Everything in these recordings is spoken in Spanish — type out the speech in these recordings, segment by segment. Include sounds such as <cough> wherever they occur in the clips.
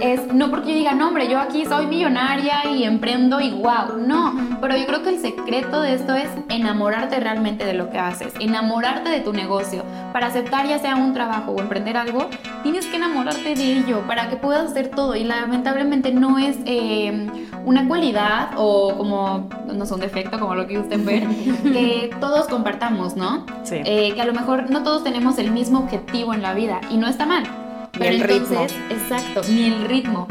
es no porque yo diga, no, hombre, yo aquí soy millonaria y emprendo y wow, no, pero yo creo que el secreto de esto es enamorarte realmente de lo que haces, enamorarte de tu negocio. Para aceptar ya sea un trabajo o emprender algo, tienes que enamorarte de ello para que puedas hacer todo y lamentablemente no es eh, una cualidad o como, no es un defecto como lo que usted ve, <laughs> que todos compartamos, ¿no? Sí. Eh, que a lo mejor no todos tenemos el mismo objetivo en la vida y no está mal. Ni el ritmo. exacto, ni el ritmo.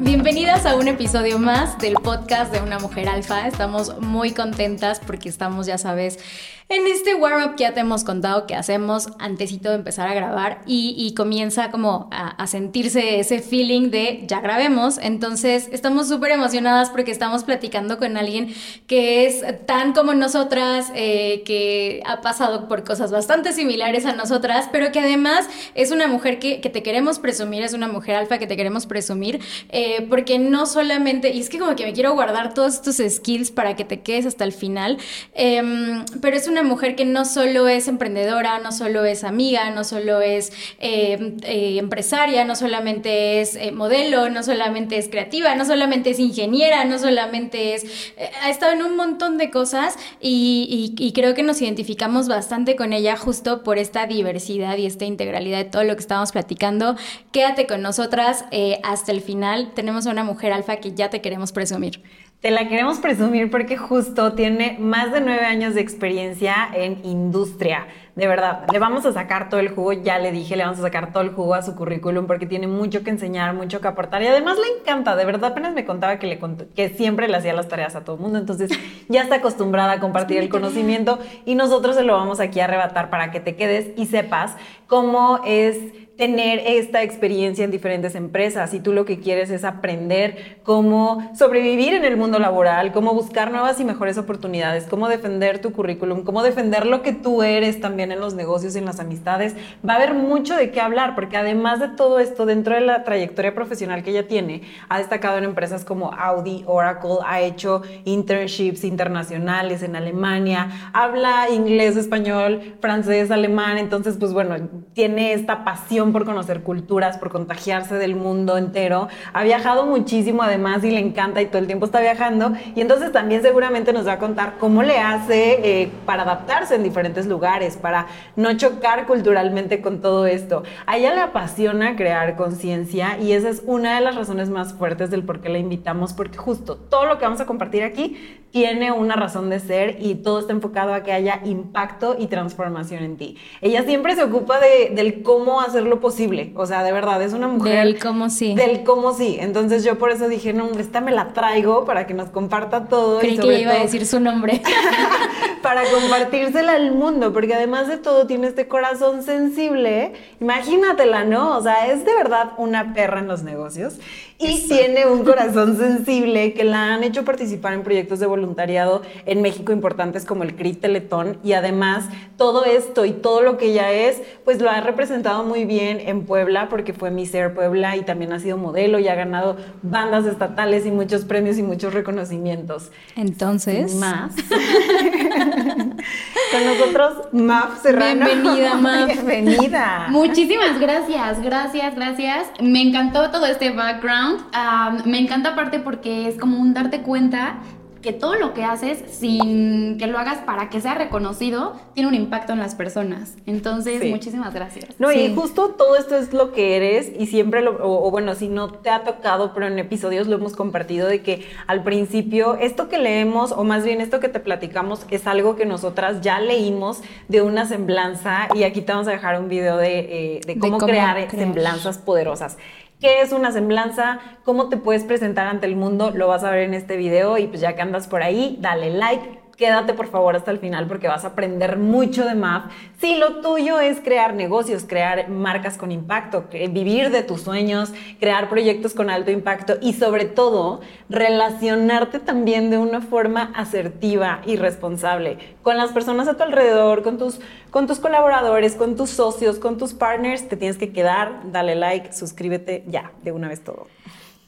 Bienvenidas a un episodio más del podcast de Una Mujer Alfa. Estamos muy contentas porque estamos, ya sabes, en este warm-up ya te hemos contado que hacemos antesito de empezar a grabar y, y comienza como a, a sentirse ese feeling de ya grabemos. Entonces estamos súper emocionadas porque estamos platicando con alguien que es tan como nosotras, eh, que ha pasado por cosas bastante similares a nosotras, pero que además es una mujer que, que te queremos presumir, es una mujer alfa que te queremos presumir, eh, porque no solamente, y es que como que me quiero guardar todos estos skills para que te quedes hasta el final, em, pero es una mujer que no solo es emprendedora, no solo es amiga, no solo es eh, eh, empresaria, no solamente es eh, modelo, no solamente es creativa, no solamente es ingeniera, no solamente es... ha estado en un montón de cosas y, creo que nos identificamos bastante con ella justo por esta diversidad y esta integralidad de todo lo que estamos platicando. Quédate con nosotras hasta el final. Tenemos a una mujer alfa que ya te queremos presumir. Te la queremos presumir porque justo tiene más de nueve años de experiencia en industria. De verdad, le vamos a sacar todo el jugo, ya le dije, le vamos a sacar todo el jugo a su currículum porque tiene mucho que enseñar, mucho que aportar y además le encanta, de verdad apenas me contaba que, le cont- que siempre le hacía las tareas a todo el mundo, entonces <laughs> ya está acostumbrada a compartir el conocimiento y nosotros se lo vamos aquí a arrebatar para que te quedes y sepas cómo es tener esta experiencia en diferentes empresas y tú lo que quieres es aprender cómo sobrevivir en el mundo laboral, cómo buscar nuevas y mejores oportunidades, cómo defender tu currículum, cómo defender lo que tú eres también en los negocios y en las amistades. Va a haber mucho de qué hablar porque además de todo esto, dentro de la trayectoria profesional que ella tiene, ha destacado en empresas como Audi, Oracle, ha hecho internships internacionales en Alemania, habla inglés, español, francés, alemán, entonces pues bueno, tiene esta pasión por conocer culturas, por contagiarse del mundo entero. Ha viajado muchísimo además y le encanta y todo el tiempo está viajando. Y entonces también seguramente nos va a contar cómo le hace eh, para adaptarse en diferentes lugares, para no chocar culturalmente con todo esto. A ella le apasiona crear conciencia y esa es una de las razones más fuertes del por qué la invitamos, porque justo todo lo que vamos a compartir aquí tiene una razón de ser y todo está enfocado a que haya impacto y transformación en ti. Ella siempre se ocupa de, del cómo hacerlo posible, o sea, de verdad, es una mujer... Del cómo sí. Del cómo sí. Entonces yo por eso dije, no, hombre, esta me la traigo para que nos comparta todo. Creí y que sobre iba a todo decir su nombre. <laughs> para compartírsela al mundo, porque además de todo tiene este corazón sensible. Imagínatela, ¿no? O sea, es de verdad una perra en los negocios y tiene un corazón sensible que la han hecho participar en proyectos de voluntariado en México importantes como el CRIT Teletón y además todo esto y todo lo que ella es, pues lo ha representado muy bien en Puebla porque fue Miss Air Puebla y también ha sido modelo y ha ganado bandas estatales y muchos premios y muchos reconocimientos. Entonces, Más. <laughs> Con nosotros, Maf Serrano. Bienvenida, <laughs> Maf. Bienvenida. Muchísimas gracias, gracias, gracias. Me encantó todo este background. Me encanta aparte porque es como un darte cuenta que todo lo que haces, sin que lo hagas para que sea reconocido, tiene un impacto en las personas. Entonces, Sí. muchísimas gracias. No, Sí. y justo todo esto es lo que eres y siempre lo, o, o bueno, si no te ha tocado, pero en episodios lo hemos compartido de que al principio esto que leemos, o más bien esto que te platicamos, es algo que nosotras ya leímos de una semblanza y aquí te vamos a dejar un video de, eh, de De cómo, cómo crear, crear. semblanzas poderosas. ¿Qué es una semblanza? ¿Cómo te puedes presentar ante el mundo? Lo vas a ver en este video y pues ya que andas por ahí, dale like, quédate por favor hasta el final porque vas a aprender mucho de MAF. Si lo tuyo es crear negocios, crear marcas con impacto, vivir de tus sueños, crear proyectos con alto impacto y sobre todo relacionarte también de una forma asertiva y responsable con las personas a tu alrededor, con tus, con tus colaboradores, con tus socios, con tus partners, te tienes que quedar, dale like, suscríbete, ya, de una vez todo.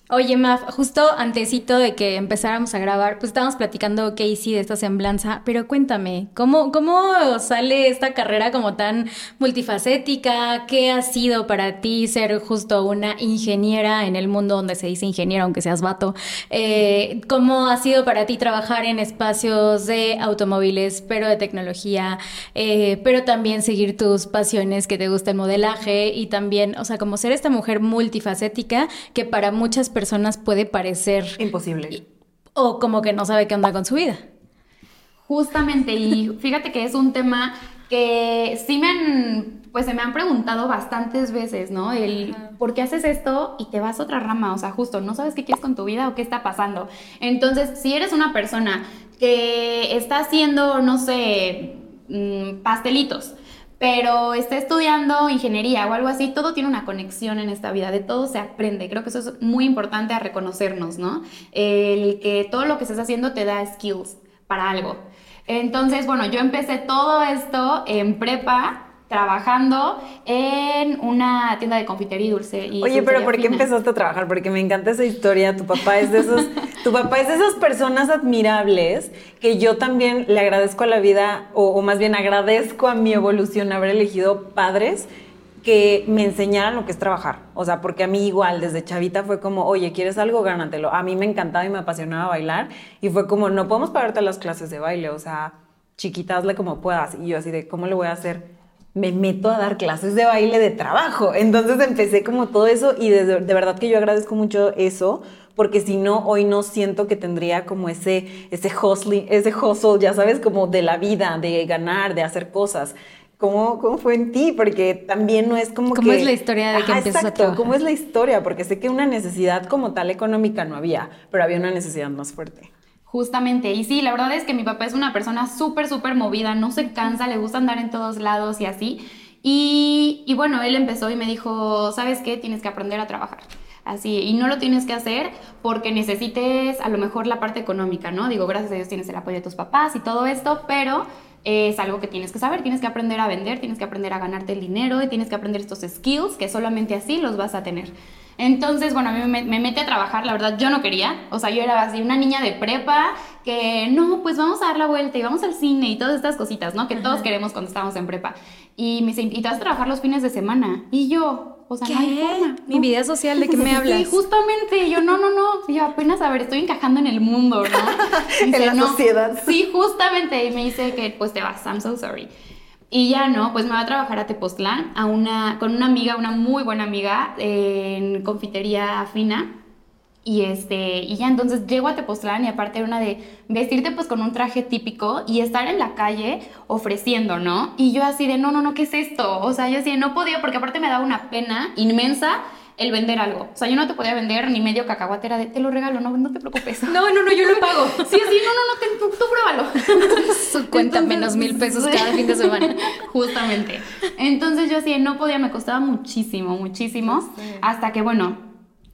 Oye, Maf, justo antesito de que empezáramos a grabar, pues estábamos platicando, Casey, de esta semblanza, pero cuéntame, ¿cómo, ¿cómo sale esta carrera como tan multifacética? ¿Qué ha sido para ti ser justo una ingeniera en el mundo donde se dice ingeniera, aunque seas vato? Eh, ¿Cómo ha sido para ti trabajar en espacios de automóviles, pero de tecnología, eh, pero también seguir tus pasiones que te gusta el modelaje y también, o sea, como ser esta mujer multifacética que para muchas personas puede parecer imposible. O como que no sabe qué onda con su vida. Justamente, y fíjate que es un tema que sí me han, pues se me han preguntado bastantes veces, ¿no? El por qué haces esto y te vas a otra rama, o sea, justo, no sabes qué quieres con tu vida o qué está pasando. Entonces, si eres una persona que está haciendo, no sé, mm, pastelitos, pero está estudiando ingeniería o algo así, todo tiene una conexión en esta vida, de todo se aprende. Creo que eso es muy importante a reconocernos, ¿no? El que todo lo que estás haciendo te da skills para algo. Entonces, bueno, yo empecé todo esto en prepa trabajando en una tienda de confitería y dulce. Y Oye, pero ¿por qué empezaste a trabajar? Porque me encanta esa historia. Tu papá es de esos, <laughs> tu papá es de esas personas admirables que yo también le agradezco a la vida, o, más bien agradezco a mi evolución haber elegido padres que me enseñaran lo que es trabajar. O sea, porque a mí igual desde chavita fue como, oye, ¿quieres algo? Gánatelo. A mí me encantaba y me apasionaba bailar y fue como, no podemos pagarte las clases de baile, o sea, chiquita, hazle como puedas. Y yo así de, ¿cómo le voy a hacer? Me meto a dar clases de baile de trabajo. Entonces empecé como todo eso y de, verdad que yo agradezco mucho eso, porque si no, hoy no siento que tendría como ese, ese, hustling, ese hustle, ya sabes, como de la vida, de ganar, de hacer cosas. ¿Cómo, ¿Cómo, fue en ti? Porque también no es como ¿Cómo es la historia de que empiezas exacto, ¿Cómo es la historia? Porque sé que una necesidad como tal económica no había, pero había una necesidad más fuerte. Justamente, y sí, la verdad es que mi papá es una persona súper, súper movida, no se cansa, le gusta andar en todos lados y así. Y, y, bueno, él empezó y me dijo, ¿sabes qué? Tienes que aprender a trabajar. Así, y no lo tienes que hacer porque necesites a lo mejor la parte económica, ¿no? Digo, gracias a Dios tienes el apoyo de tus papás y todo esto, pero es algo que tienes que saber, tienes que aprender a vender, tienes que aprender a ganarte el dinero y tienes que aprender estos skills que solamente así los vas a tener. Entonces, bueno, a mí me, me metí a trabajar, la verdad yo no quería, o sea, yo era así una niña de prepa que no, pues vamos a dar la vuelta y vamos al cine y todas estas cositas, ¿no? Que todos queremos cuando estamos en prepa. Y me dice, y te vas a trabajar los fines de semana. Y yo, o sea, no hay forma. Mi vida social, ¿de qué me <laughs> hablas? Sí, justamente, yo, no, no, no, yo apenas, a ver, estoy encajando en el mundo, ¿no? <laughs> en la sociedad. Sí, justamente, y me dice que, pues te vas, I'm so sorry. Y ya no, pues me voy a trabajar a Tepoztlán a una, con una amiga, una muy buena amiga en confitería fina. Y, este, y ya entonces llego a Tepoztlán y aparte era una de vestirte pues con un traje típico y estar en la calle ofreciendo, ¿no? Y yo así de, no, no, no, ¿qué es esto? O sea, yo así de, no podía porque aparte me daba una pena inmensa el vender algo. O sea, yo no te podía vender ni medio cacahuatera de te lo regalo, no, no te preocupes. No, no, no, yo lo pago. <laughs> Sí, sí, no, no, no, tú, tú, pruébalo. <laughs> Su cuenta menos mil pesos cada fin de semana. <laughs> Justamente. Entonces yo así no podía, me costaba muchísimo, muchísimo. Hasta que, bueno,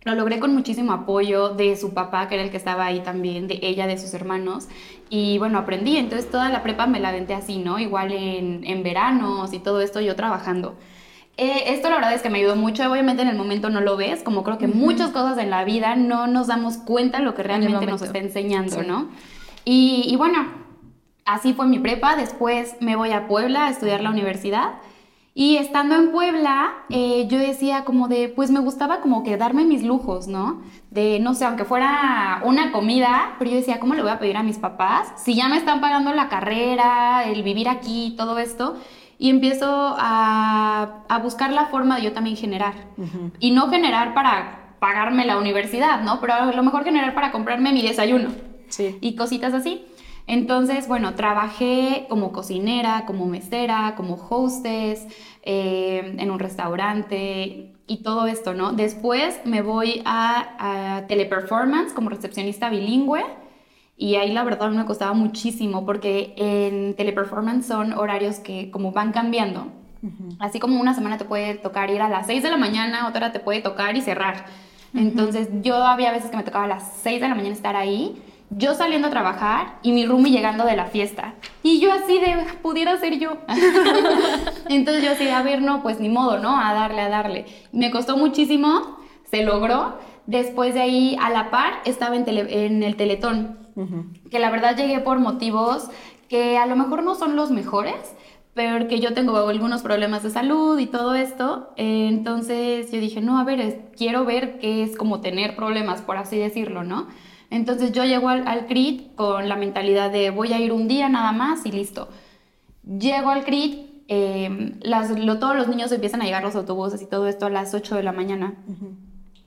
lo logré con muchísimo apoyo de su papá, que era el que estaba ahí también, de ella, de sus hermanos. Y bueno, aprendí. Entonces toda la prepa me la aventé así, ¿no? Igual en, en veranos y todo esto yo trabajando. Eh, esto la verdad es que me ayudó mucho, obviamente en el momento no lo ves, como creo que muchas cosas en la vida no nos damos cuenta de lo que realmente nos está enseñando, ¿no? Y, y, bueno, así fue mi prepa, después me voy a Puebla a estudiar la universidad y estando en Puebla eh, yo decía como de, pues me gustaba como que darme mis lujos, ¿no? De, no sé, aunque fuera una comida, pero yo decía, ¿cómo le voy a pedir a mis papás? Si ya me están pagando la carrera, el vivir aquí, todo esto y empiezo a, a, buscar la forma de yo también generar. Y no generar para pagarme la universidad, ¿no? Pero a lo mejor generar para comprarme mi desayuno. Sí. Y cositas así. Entonces, bueno, trabajé como cocinera, como mesera, como hostess, eh, en un restaurante y todo esto, ¿no? Después me voy a, a teleperformance como recepcionista bilingüe y ahí la verdad me costaba muchísimo porque en teleperformance son horarios que como van cambiando. Así como una semana te puede tocar ir a las 6 de la mañana, otra te puede tocar y cerrar. Entonces yo había veces que me tocaba a las 6 de la mañana estar ahí, yo saliendo a trabajar y mi roomie llegando de la fiesta. Y yo así de, pudiera ser yo. <laughs> Entonces yo así, a ver, no, pues ni modo, ¿no? A darle, a darle. Me costó muchísimo, se logró. después de ahí, a la par, estaba en, en el Teletón, que la verdad llegué por motivos que a lo mejor no son los mejores, pero que yo tengo algunos problemas de salud y todo esto, entonces yo dije, no, a ver, quiero ver qué es como tener problemas, por así decirlo, ¿no? Entonces yo llego al, al CRIT con la mentalidad de voy a ir un día nada más y listo. Llego al CRIT, eh, todos los niños empiezan a llegar los autobuses y todo esto a las 8 de la mañana.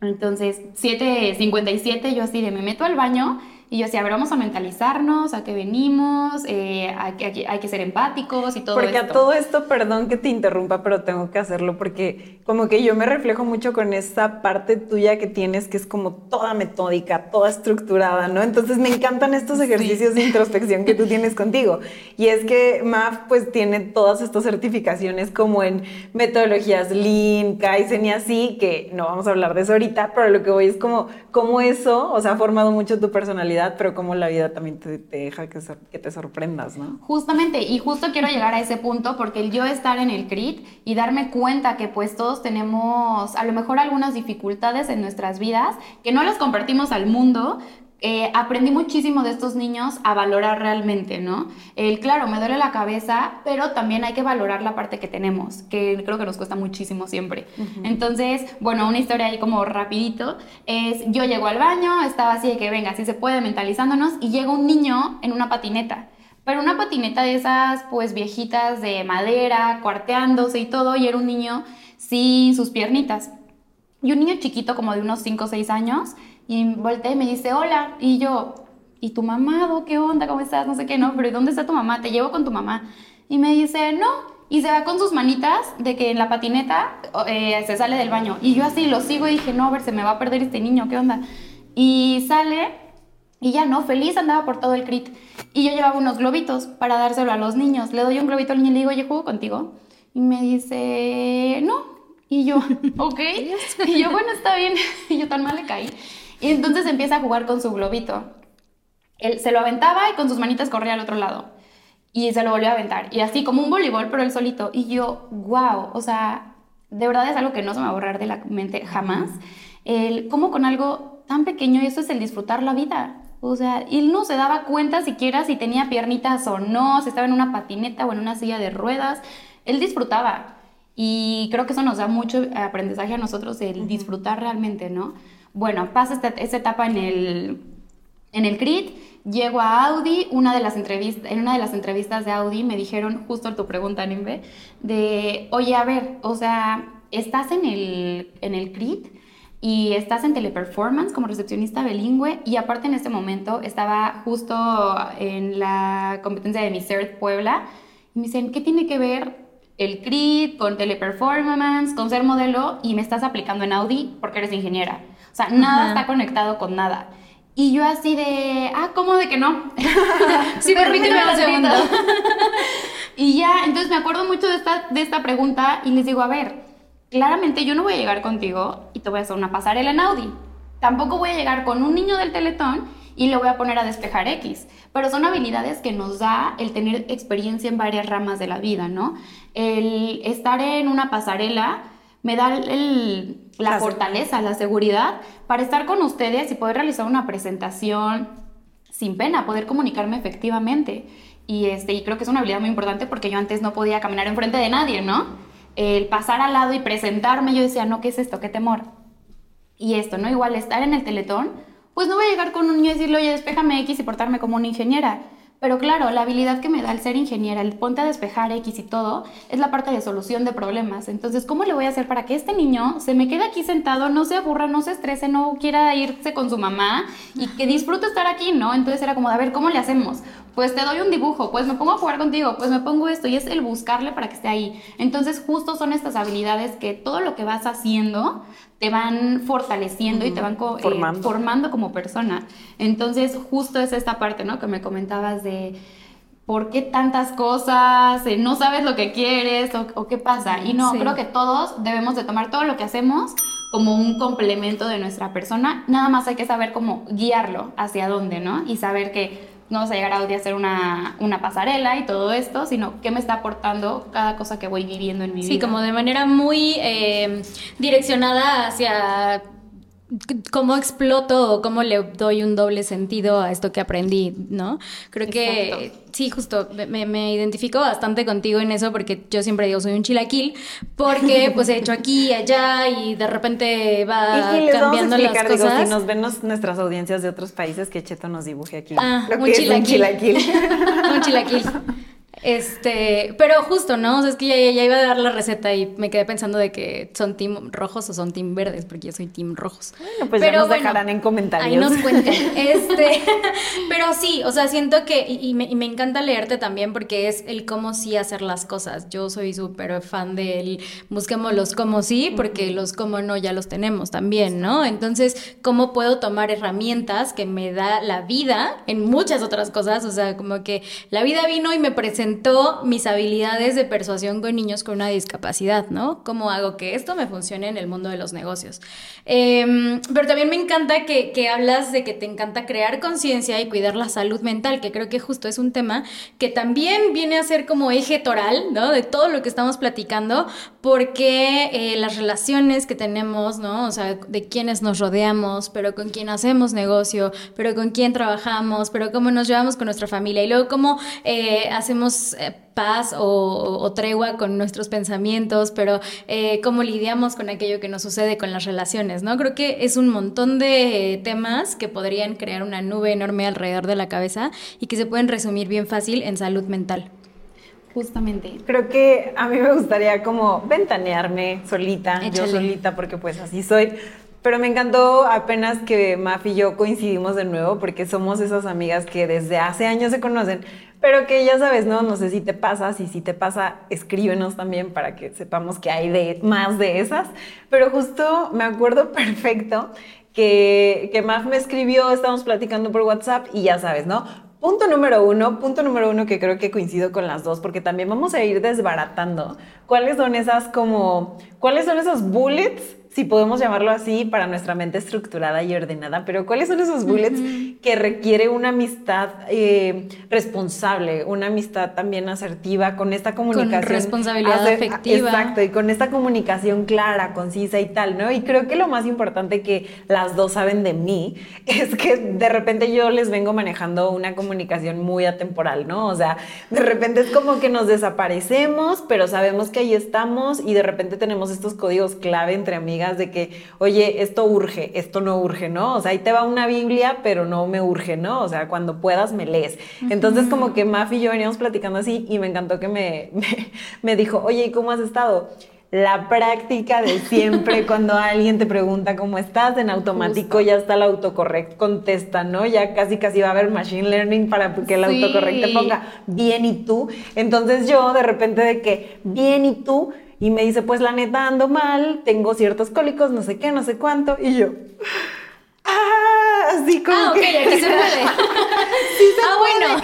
Entonces, 7.57 yo así de me meto al baño y yo decía, a ver, vamos a mentalizarnos, a qué venimos, eh, hay, que, hay, que ser empáticos y todo porque esto. Porque a todo esto, perdón que te interrumpa, pero tengo que hacerlo porque como que yo me reflejo mucho con esa parte tuya que tienes que es como toda metódica, toda estructurada, ¿no? Entonces me encantan estos ejercicios de introspección que tú tienes contigo. Y es que MAF pues tiene todas estas certificaciones como en metodologías Lean, Kaizen y así, que no vamos a hablar de eso ahorita, pero lo que voy es como, como eso, o sea, ha formado mucho tu personalidad pero como la vida también te, deja que, que, te sorprendas, ¿no? Justamente, y justo quiero llegar a ese punto porque el yo estar en el CRIT y darme cuenta que pues todos tenemos a lo mejor algunas dificultades en nuestras vidas que no las compartimos al mundo, eh, aprendí muchísimo de estos niños a valorar realmente, ¿no? El, claro, me duele la cabeza, pero también hay que valorar la parte que tenemos, que creo que nos cuesta muchísimo siempre. Entonces, bueno, una historia ahí como rapidito, es yo llego al baño, estaba así de que venga, así se puede, mentalizándonos, y llega un niño en una patineta. Pero una patineta de esas, pues viejitas de madera, cuarteándose y todo, y era un niño sin sus piernitas. Y un niño chiquito, como de unos 5 o 6 años, y volteé y me dice, hola. Y yo, ¿y tu mamá? ¿Qué onda? ¿Cómo estás? No sé qué, no, pero ¿y dónde está tu mamá? Te llevo con tu mamá. Y me dice, no. Y se va con sus manitas de que en la patineta eh, se sale del baño. Y yo así lo sigo y dije, no, a ver, se me va a perder este niño, ¿qué onda? Y sale y ya no, feliz andaba por todo el crit. Y yo llevaba unos globitos para dárselo a los niños. Le doy un globito al niño y le digo, oye, ¿juego contigo? Y me dice, no. Y yo, <laughs> ok. <laughs> y yo, bueno, está bien. <laughs> y yo tan mal le caí. Y entonces empieza a jugar con su globito. Él se lo aventaba y con sus manitas corría al otro lado. Y se lo volvió a aventar. Y así como un voleibol, pero él solito. Y yo, wow, o sea, de verdad es algo que no se me va a borrar de la mente jamás. El cómo con algo tan pequeño, y eso es el disfrutar la vida. O sea, él no se daba cuenta siquiera si tenía piernitas o no, si estaba en una patineta o en una silla de ruedas. Él disfrutaba. Y creo que eso nos da mucho aprendizaje a nosotros, el disfrutar realmente, ¿no? Bueno, pasa esta, etapa en el, en el CRIT, llego a Audi, una de las entrevistas, en una de las entrevistas de Audi me dijeron, justo tu pregunta, Nimbe, de, oye, a ver, o sea, estás en el, en el CRIT y estás en teleperformance como recepcionista bilingüe y aparte en este momento estaba justo en la competencia de Miss Earth Puebla y me dicen, ¿qué tiene que ver el CRIT con teleperformance, con ser modelo y me estás aplicando en Audi porque eres ingeniera? O sea, nada está conectado con nada. Y yo así de, ah, ¿cómo de que no? <laughs> sí, permíteme un segundo. <laughs> y ya, entonces me acuerdo mucho de esta, de esta pregunta y les digo, a ver, claramente yo no voy a llegar contigo y te voy a hacer una pasarela en Audi. Tampoco voy a llegar con un niño del teletón y le voy a poner a despejar X. Pero son habilidades que nos da el tener experiencia en varias ramas de la vida, ¿no? El estar en una pasarela me da la fortaleza, la seguridad para estar con ustedes y poder realizar una presentación sin pena, poder comunicarme efectivamente. Y, este, y creo que es una habilidad muy importante porque yo antes no podía caminar enfrente de nadie, ¿no? El pasar al lado y presentarme, yo decía, no, ¿qué es esto? ¿Qué temor? Y esto, ¿no? Igual estar en el teletón, pues no voy a llegar con un niño y decirle, oye, despéjame X y portarme como una ingeniera pero claro, la habilidad que me da el ser ingeniera, el ponte a despejar X y todo, es la parte de solución de problemas. Entonces, ¿cómo le voy a hacer para que este niño se me quede aquí sentado, no se aburra, no se estrese, no quiera irse con su mamá y que disfrute estar aquí, ¿no? Entonces era como, a ver, ¿cómo le hacemos? Pues te doy un dibujo, pues me pongo a jugar contigo, pues me pongo esto y es el buscarle para que esté ahí. Entonces, justo son estas habilidades que todo lo que vas haciendo te van fortaleciendo y te van eh, formando. como persona. Entonces, justo es esta parte, ¿no? Que me comentabas de por qué tantas cosas, eh, no sabes lo que quieres o, qué pasa. Y no, creo que todos debemos de tomar todo lo que hacemos como un complemento de nuestra persona. Nada más hay que saber cómo guiarlo hacia dónde, ¿no? Y saber que no vas a llegar a a hacer una, una, pasarela y todo esto, sino qué me está aportando cada cosa que voy viviendo en mi vida. Sí, como de manera muy eh, direccionada hacia cómo exploto o cómo le doy un doble sentido a esto que aprendí, ¿no? Creo que sí, justo, me, identifico bastante contigo en eso porque yo siempre digo soy un chilaquil porque <laughs> pues he hecho aquí y allá y de repente va cambiando las cosas. si nos ven nuestras audiencias de otros países que Cheto nos dibuje aquí. Ah, un, chilaquil. <laughs> un chilaquil. un chilaquil. Este, pero justo, ¿no? O sea, es que ya, ya, iba a dar la receta y me quedé pensando de que son team rojos o son team verdes, porque yo soy team rojos. Bueno, pues ya nos dejarán en comentarios. Ahí nos cuentan. <laughs> Este, <laughs> pero sí, o sea, siento que, y, me, y, me, encanta leerte también porque es el cómo sí hacer las cosas. Yo soy súper fan del busquemos los cómo sí, porque los cómo no ya los tenemos también, ¿no? Entonces, ¿cómo puedo tomar herramientas que me da la vida en muchas otras cosas? O sea, como que la vida vino y me presentó mis habilidades de persuasión con niños con una discapacidad, ¿no? ¿Cómo hago que esto me funcione en el mundo de los negocios? Em, pero también me encanta que, que hablas de que te encanta crear conciencia y cuidar la salud mental, que creo que justo es un tema que también viene a ser como eje toral, ¿no? De todo lo que estamos platicando, porque eh, las relaciones que tenemos, ¿no? O sea, de quienes nos rodeamos, pero con quién hacemos negocio, pero con quién trabajamos, pero cómo nos llevamos con nuestra familia y luego cómo eh, hacemos eh, paz o, tregua con nuestros pensamientos, pero cómo lidiamos con aquello que nos sucede con las relaciones, ¿no? Creo que es un montón de temas que podrían crear una nube enorme alrededor de la cabeza y que se pueden resumir bien fácil en salud mental. Justamente. Creo que a mí me gustaría como ventanearme solita, yo solita, porque pues así soy. Pero me encantó apenas que Maf y yo coincidimos de nuevo, porque somos esas amigas que desde hace años se conocen, pero que ya sabes, ¿no? No sé si te pasa, si sí te pasa, escríbenos también para que sepamos que hay de, más de esas. Pero justo me acuerdo <laughs> perfecto que, que Maf me escribió, estábamos platicando por WhatsApp y ya sabes, ¿no? Punto número uno, punto número uno que creo que coincido con las dos, porque también vamos a ir desbaratando cuáles son esas como, cuáles son esos bullets si podemos llamarlo así, para nuestra mente estructurada y ordenada, pero ¿cuáles son esos bullets que requiere una amistad eh, responsable, una amistad también asertiva, con esta comunicación? Con responsabilidad afectiva. Exacto, y con esta comunicación clara, concisa y tal, ¿no? Y creo que lo más importante que las dos saben de mí <laughs> es que de repente yo les vengo manejando una comunicación muy atemporal, ¿no? O sea, de repente es como que nos desaparecemos, pero sabemos que ahí estamos y de repente tenemos estos códigos clave entre amigas de que, oye, esto urge, esto no urge, ¿no? O sea, ahí te va una Biblia, pero no me urge, ¿no? O sea, cuando puedas me lees. Entonces, como que Maf y yo veníamos platicando así y me encantó que me, <laughs> me, dijo, oye, ¿y cómo has estado? la práctica de siempre <laughs> cuando alguien te pregunta cómo estás, en automático ya está el autocorrect, contesta, ¿no? Ya casi casi va a haber machine learning para que el autocorrect te ponga bien y tú. Entonces yo de repente de que bien y tú y me dice, pues la neta ando mal, tengo ciertos cólicos, no sé qué, no sé cuánto. Y yo, ah, así como ah, ok, aquí se puede. <laughs> sí se ah, bueno.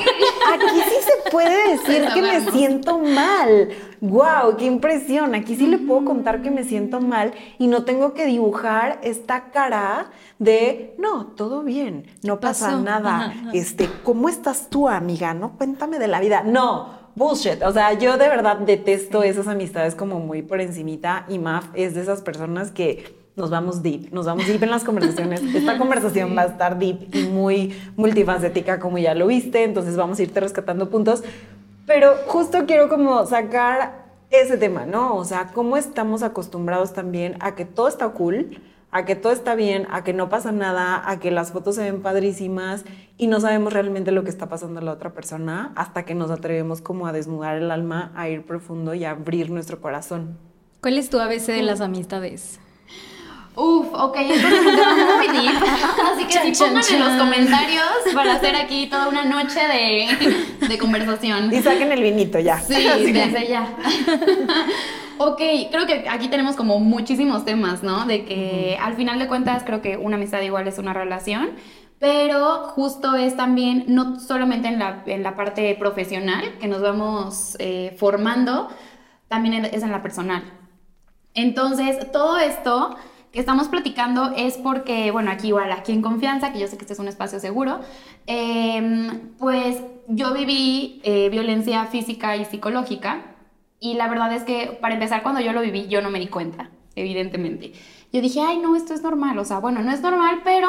Aquí sí se puede decir que me siento mal. ¡Wow! ¡Qué impresión! Aquí sí le puedo contar que me siento mal y no tengo que dibujar esta cara de no, todo bien, no pasa nada. Este, ¿cómo estás tú, amiga? No, cuéntame de la vida. No, bullshit. O sea, yo de verdad detesto esas amistades como muy por encimita y Maf es de esas personas que nos vamos deep, nos vamos deep en las conversaciones. Esta conversación va a estar deep y muy multifacética como ya lo viste, entonces vamos a irte rescatando puntos. Pero justo quiero como sacar ese tema, ¿no? O sea, cómo estamos acostumbrados también a que todo está cool, a que todo está bien, a que no pasa nada, a que las fotos se ven padrísimas y no sabemos realmente lo que está pasando a la otra persona hasta que nos atrevemos como a desnudar el alma, a ir profundo y a abrir nuestro corazón. ¿Cuál es tu ABC de las amistades? Uf, ok, entonces es muy deep. Así que sí, pongan en los comentarios para hacer aquí toda una noche de, de conversación. Y saquen el vinito ya. Sí, <laughs> desde ya. Ok, creo que aquí tenemos como muchísimos temas, ¿no? De que al final de cuentas creo que una amistad igual es una relación, pero justo es también, no solamente en la, en la parte profesional que nos vamos eh, formando, también es en la personal. Entonces, todo esto que estamos platicando es porque, bueno, aquí igual, aquí en confianza, que yo sé que este es un espacio seguro, em, pues yo viví eh, violencia física y psicológica y la verdad es que, para empezar, cuando yo lo viví, yo no me di cuenta, evidentemente. Yo dije, ay, no, esto es normal. O sea, bueno, no es normal, pero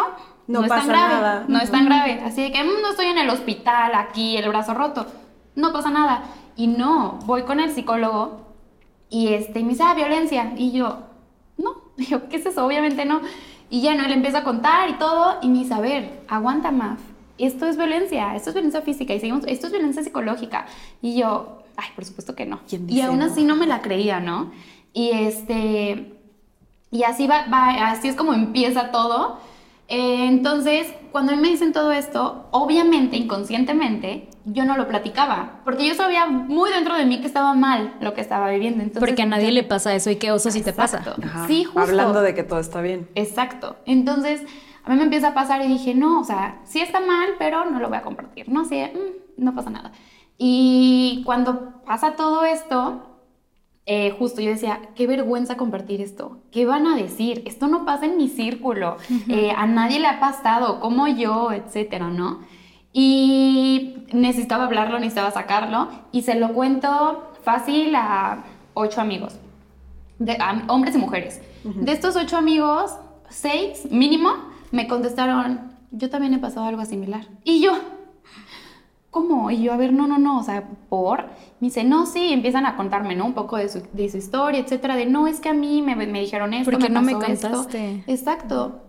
No no, es tan pasa grave. nada. No es tan grave. Así de que "Mm, no estoy en el hospital, aquí, el brazo roto. No pasa nada. Y no, voy con el psicólogo y este, y me dice, ah, violencia. Y yo, no. <laughs> Y yo, ¿qué es eso? Obviamente no. Y ya no, él empieza a contar y todo. Y me dice, a ver, aguanta, Maf. Esto es violencia, esto es violencia física. Y seguimos, esto es violencia psicológica. Y yo, ay, por supuesto que no. ¿Quién Y dice aún no? así no me la creía, ¿no? Y este. Y así va, va- así es como empieza todo. Eh, entonces, cuando a mí me dicen todo esto, obviamente, inconscientemente, yo no lo platicaba, porque yo sabía muy dentro de mí que estaba mal lo que estaba viviendo. Entonces, Porque a nadie yo- le pasa eso y qué oso si te pasa. Ajá, Sí, justo. Hablando de que todo está bien. Exacto. Entonces, a mí me empieza a pasar y dije, no, o sea, sí está mal, pero no lo voy a compartir. No sé, mm, no pasa nada. Y cuando pasa todo esto, eh, justo yo decía, qué vergüenza compartir esto. ¿Qué van a decir? Esto no pasa en mi círculo. Eh, a nadie le ha pasado, como yo, etcétera, ¿no? Y necesitaba hablarlo, necesitaba sacarlo. Y se lo cuento fácil a ocho amigos, de, a hombres y mujeres. De estos ocho amigos, seis mínimo me contestaron, yo también he pasado algo similar. Y yo, ¿cómo? Y yo, a ver, no, no, no, o sea, ¿por? Me dice, no, sí, empiezan a contarme, ¿no? Un poco de su, de su historia, etcétera, de, no, es que a mí me, me dijeron esto, ¿Por qué no me pasó esto". contaste? Exacto.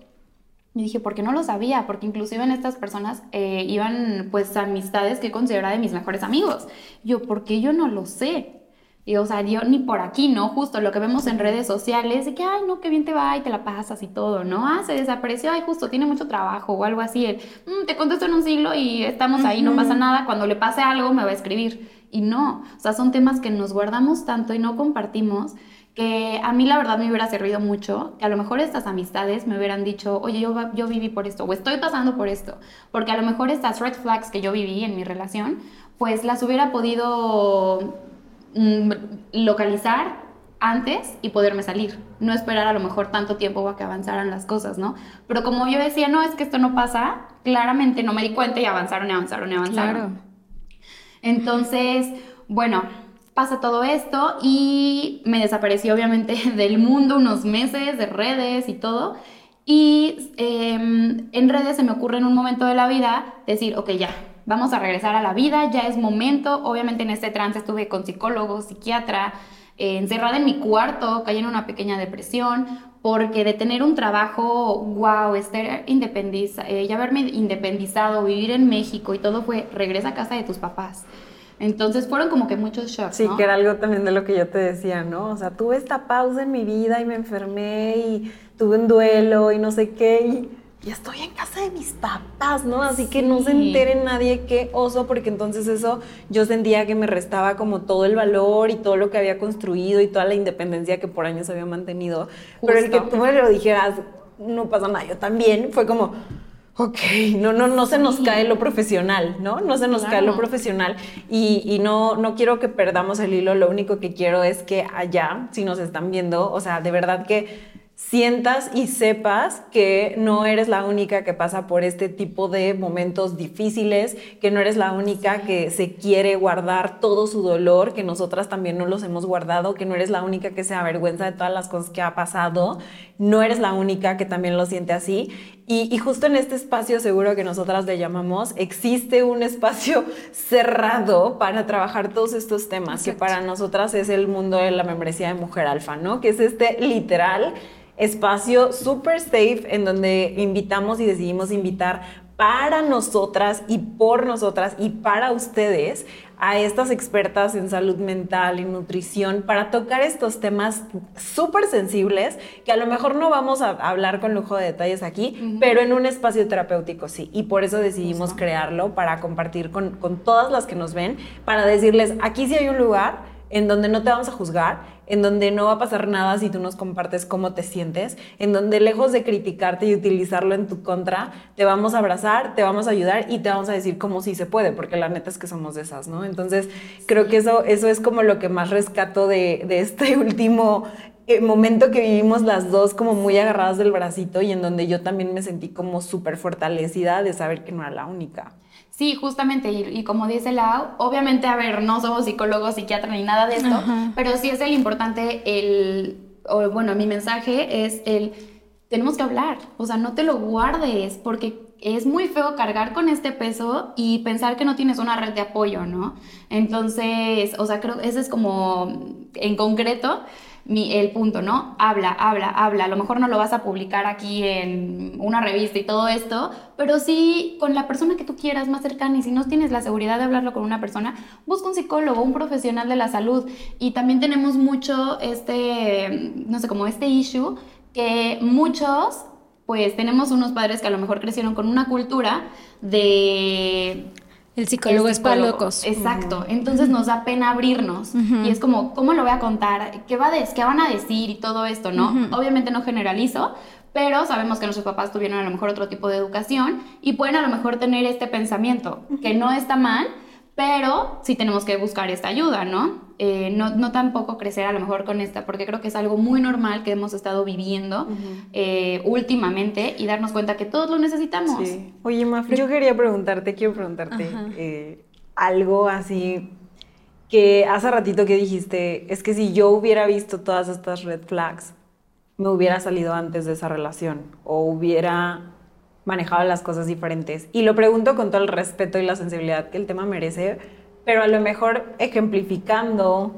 Y dije, ¿por qué no lo sabía? Porque inclusive en estas personas eh, iban, pues, amistades que consideraba de mis mejores amigos. Yo, ¿por qué yo no lo sé? Y, o sea, yo ni por aquí, ¿no? Justo lo que vemos en redes sociales, de que, ay, no, qué bien te va y te la pasas y todo, ¿no? Ah, se desapareció, ay, justo, tiene mucho trabajo o algo así. El, "Mm, te contesto en un siglo y estamos ahí, no pasa nada, cuando le pase algo me va a escribir. Y no, o sea, son temas que nos guardamos tanto y no compartimos que a mí la verdad me hubiera servido mucho, que a lo mejor estas amistades me hubieran dicho, oye, yo, yo viví por esto, o estoy pasando por esto, porque a lo mejor estas red flags que yo viví en mi relación, pues las hubiera podido localizar antes y poderme salir, no esperar a lo mejor tanto tiempo a que avanzaran las cosas, ¿no? Pero como yo decía, no, es que esto no pasa, claramente no me di cuenta y avanzaron y avanzaron y avanzaron. Claro. Entonces, bueno, pasa todo esto y me desaparecí obviamente <laughs> del mundo unos meses, de redes y todo. Y em, en redes se me ocurre en un momento de la vida decir, ok, ya, vamos a regresar a la vida, ya es momento. Obviamente en este trance estuve con psicólogo, psiquiatra, eh, encerrada en mi cuarto, caí en una pequeña depresión, porque de tener un trabajo, wow, estar independiza, eh, ya haberme independizado, vivir en México y todo fue, regresa a casa de tus papás. Entonces fueron como que muchos shocks, Sí, ¿no? que era algo también de lo que yo te decía, ¿no? O sea, tuve esta pausa en mi vida y me enfermé y tuve un duelo y no sé qué y, y estoy en casa de mis papás, ¿no? Así que no se entere nadie qué oso, porque entonces eso yo sentía que me restaba como todo el valor y todo lo que había construido y toda la independencia que por años había mantenido. Pero el que tú me lo dijeras, no pasa nada, yo también, fue como... Ok, no, no, no se nos Sí. cae lo profesional, ¿no? No se nos cae lo profesional y, y no, no quiero que perdamos el hilo, lo único que quiero es que allá, si nos están viendo, o sea, de verdad que sientas y sepas que no eres la única que pasa por este tipo de momentos difíciles, que no eres la única que se quiere guardar todo su dolor, que nosotras también no los hemos guardado, que no eres la única que se avergüenza de todas las cosas que ha pasado, no eres la única que también lo siente así. Y, y justo en este espacio seguro que nosotras le llamamos, existe un espacio <laughs> cerrado para trabajar todos estos temas, que para nosotras es el mundo de la membresía de Mujer Alfa, ¿no? Que es este literal espacio súper safe en donde invitamos y decidimos invitar para nosotras y por nosotras y para ustedes a estas expertas en salud mental y nutrición para tocar estos temas súper sensibles que a lo mejor no vamos a hablar con lujo de detalles aquí, pero en un espacio terapéutico sí. Y por eso decidimos crearlo para compartir con, con todas las que nos ven, para decirles, aquí sí hay un lugar en donde no te vamos a juzgar, en donde no va a pasar nada si tú nos compartes cómo te sientes, en donde lejos de criticarte y utilizarlo en tu contra, te vamos a abrazar, te vamos a ayudar y te vamos a decir cómo sí se puede, porque la neta es que somos de esas, ¿no? Entonces, creo que eso, eso es como lo que más rescato de, de este <laughs> último eh, momento que vivimos las dos como muy agarradas del bracito y en donde yo también me sentí como súper fortalecida de saber que no era la única. Sí, justamente, y, y como dice Lau, obviamente, a ver, no somos psicólogos, psiquiatras ni nada de esto, Ajá. pero sí es el importante el o bueno, mi mensaje es el, tenemos que hablar, o sea, no te lo guardes, porque es muy feo cargar con este peso y pensar que no tienes una red de apoyo, ¿no? Entonces, o sea, creo que ese es como, en concreto, mi, el punto, ¿no? Habla, habla, habla. A lo mejor no lo vas a publicar aquí en una revista y todo esto, pero sí con la persona que tú quieras más cercana y si no tienes la seguridad de hablarlo con una persona, busca un psicólogo, un profesional de la salud. Y también tenemos mucho este, no sé, como este issue que muchos pues tenemos unos padres que a lo mejor crecieron con una cultura de el psicólogo, es para locos. Exacto. Entonces nos da pena abrirnos. Y es como, ¿cómo lo voy a contar? ¿Qué, va ¿Qué van a decir? Y todo esto, ¿no? Obviamente no generalizo, pero sabemos que nuestros papás tuvieron a lo mejor otro tipo de educación y pueden a lo mejor tener este pensamiento, que no está mal, pero sí tenemos que buscar esta ayuda, ¿no? Eh, ¿no? tampoco crecer a lo mejor con esta, porque creo que es algo muy normal que hemos estado viviendo eh, últimamente y darnos cuenta que todos lo necesitamos. Sí. Oye, Maf, yo quería preguntarte, quiero preguntarte eh, algo así que hace ratito que dijiste, es que si yo hubiera visto todas estas red flags, me hubiera salido antes de esa relación o hubiera manejado las cosas diferentes. Y lo pregunto con todo el respeto y la sensibilidad que el tema merece, pero a lo mejor ejemplificando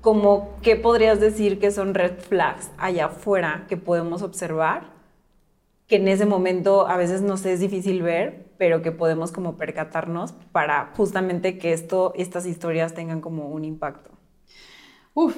como qué podrías decir que son red flags allá afuera que podemos observar, que en ese momento a veces nos es difícil ver, pero que podemos como percatarnos para justamente que esto, estas historias tengan como un impacto. Uf,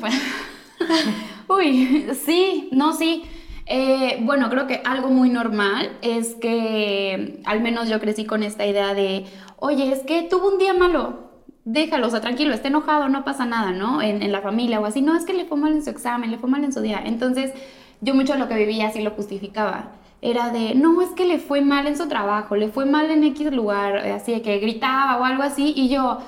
<laughs> uy, sí, no, sí. Eh, bueno, creo que algo muy normal es que al menos yo crecí con esta idea de, oye, es que tuvo un día malo, déjalo, o sea, tranquilo, esté enojado, no pasa nada, ¿no? En, la familia o así, no, es que le fue mal en su examen, le fue mal en su día. Entonces, yo mucho lo que vivía así lo justificaba. Era de, no, es que le fue mal en su trabajo, le fue mal en X lugar, eh, así de que gritaba o algo así, y yo,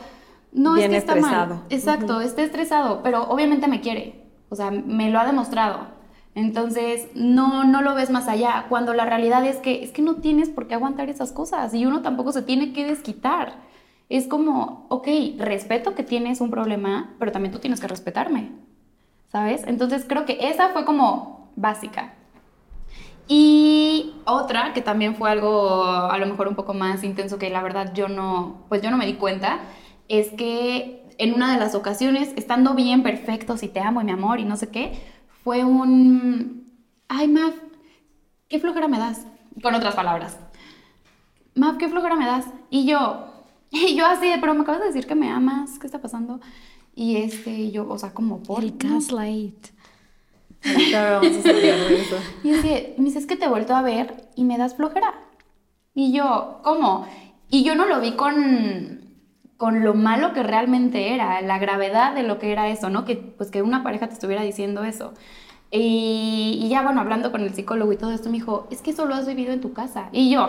no, es que está mal. Exacto, está estresado, pero obviamente me quiere, o sea, me lo ha demostrado. Entonces, no, no lo ves más allá, cuando la realidad es que, es que no tienes por qué aguantar esas cosas y uno tampoco se tiene que desquitar. Es como, ok, respeto que tienes un problema, pero también tú tienes que respetarme, ¿sabes? Entonces creo que esa fue como básica. Y otra, que también fue algo a lo mejor un poco más intenso que la verdad yo no, pues yo no me di cuenta, es que en una de las ocasiones, estando bien, perfecto, si te amo y mi amor y no sé qué, fue un, ay, Mav, qué flojera me das, con otras palabras. Mav, qué flojera me das. Y yo, <laughs> y yo así, pero me acabas de decir que me amas, ¿qué está pasando? Y este, yo, o sea, como por... El gaslight. vamos a de eso. Y es que, me dice, es que te he vuelto a ver y me das flojera. Y yo, ¿cómo? Y yo no lo vi con, con lo malo que realmente era, la gravedad de lo que era eso, ¿no? Que pues que una pareja te estuviera diciendo eso. Y, ya bueno, hablando con el psicólogo y todo esto, me dijo, es que eso lo has vivido en tu casa. Y yo,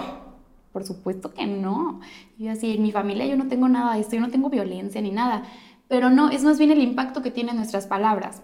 por supuesto que no. Y yo así, en mi familia yo no tengo nada de esto, yo no tengo violencia ni nada. Pero no, es más bien el impacto que tienen nuestras palabras.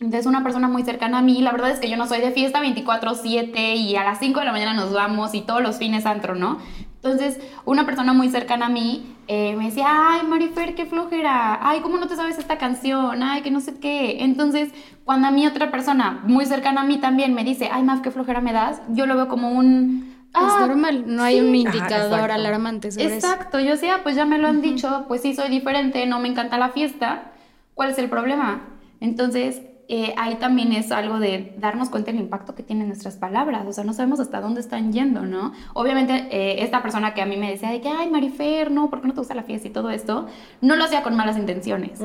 Entonces, una persona muy cercana a mí, la verdad es que yo no soy de fiesta 24/7 y a las 5 de la mañana nos vamos y todos los fines antro, ¿no? Entonces, una persona muy cercana a mí eh, me decía, ay, Marifer, qué flojera, ay, ¿cómo no te sabes esta canción? Ay, que no sé qué. Entonces, cuando a mí otra persona muy cercana a mí también me dice, ay, Maf, qué flojera me das, yo lo veo como un... Ah, es normal, no hay un indicador alarmante sobre Exacto, yo decía, pues ya me lo han dicho, pues sí, soy diferente, no me encanta la fiesta, ¿cuál es el problema? Entonces, eh, ahí también es algo de darnos cuenta del impacto que tienen nuestras palabras, o sea, no sabemos hasta dónde están yendo, ¿no? Obviamente, eh, esta persona que a mí me decía de que, ay, Marifer, no, ¿por qué no te gusta la fiesta y todo esto? No lo hacía con malas intenciones.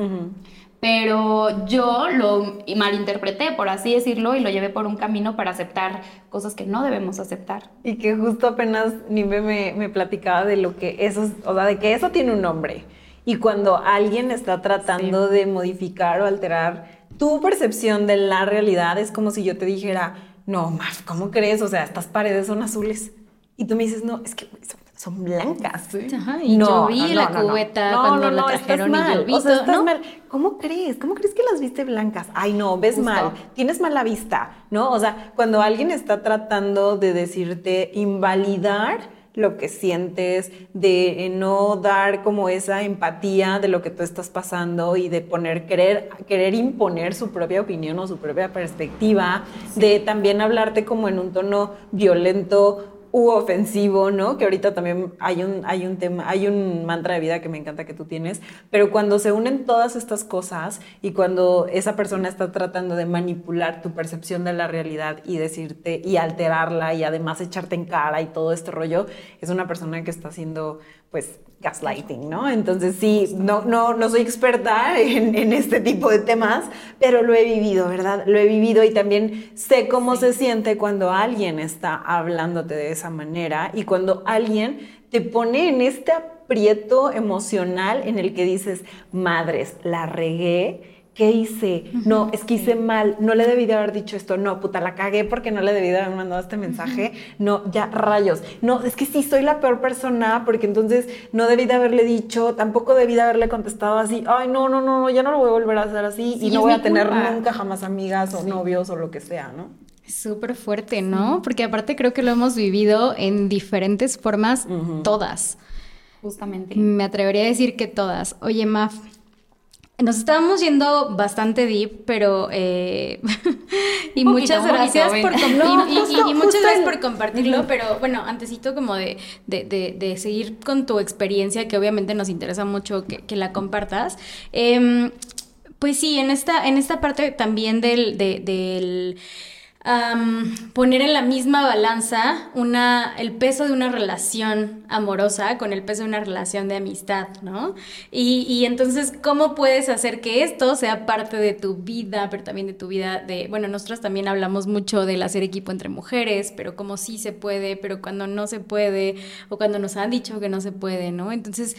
Pero yo lo malinterpreté, por así decirlo, y lo llevé por un camino para aceptar cosas que no debemos aceptar. Y que justo apenas Nimbe me, me platicaba de lo que eso, o sea, de que eso tiene un nombre. Y cuando alguien está tratando de modificar o alterar tu percepción de la realidad es como si yo te dijera, no, Marf, ¿cómo crees? O sea, estas paredes son azules. Y tú me dices, no, es que son, blancas. Ajá, y yo vi la cubeta cuando la trajeron y yo vi o sea, estás mal. ¿Cómo crees? ¿Cómo crees que las viste blancas? Ay, no, ves mal, tienes mala vista, ¿no? O sea, cuando alguien está tratando de decirte invalidar lo que sientes, de no dar como esa empatía de lo que tú estás pasando y de poner, querer, querer imponer su propia opinión o su propia perspectiva, de también hablarte como en un tono violento u ofensivo, ¿no? Que ahorita también hay un, hay un tema, hay un mantra de vida que me encanta que tú tienes, pero cuando se unen todas estas cosas y cuando esa persona está tratando de manipular tu percepción de la realidad y decirte y alterarla y además echarte en cara y todo este rollo, es una persona que está haciendo pues gaslighting, ¿no? Entonces sí, no, no, no soy experta en, en, este tipo de temas, pero lo he vivido, ¿verdad? Lo he vivido y también sé cómo se siente cuando alguien está hablándote de esa manera y cuando alguien te pone en este aprieto emocional en el que dices, madres, la regué ¿qué hice? No, es que hice mal, no le debí de haber dicho esto, no, puta, la cagué porque no le debí de haber mandado este mensaje, no, ya, rayos, no, es que sí, soy la peor persona porque entonces no debí de haberle dicho, tampoco debí de haberle contestado así, ay, no, no, no, ya no lo voy a volver a hacer así y no voy a tener nunca jamás amigas o novios o lo que sea, ¿no? Súper fuerte, ¿no? Porque aparte creo que lo hemos vivido en diferentes formas, todas. Justamente. Me atrevería a decir que todas. Oye, Maf, nos estábamos yendo bastante deep, pero eh, <laughs> y, muchas gracias por y, muchas gracias por compartirlo, pero bueno, antesito como de, de, seguir con tu experiencia, que obviamente nos interesa mucho que, la compartas. Em, pues sí, en esta, en esta parte también del, del poner en la misma balanza una, el peso de una relación amorosa con el peso de una relación de amistad, ¿no? Y, entonces, ¿cómo puedes hacer que esto sea parte de tu vida, pero también de tu vida de, bueno, nosotros también hablamos mucho del hacer equipo entre mujeres, pero como sí se puede, pero cuando no se puede, o cuando nos han dicho que no se puede, ¿no? Entonces,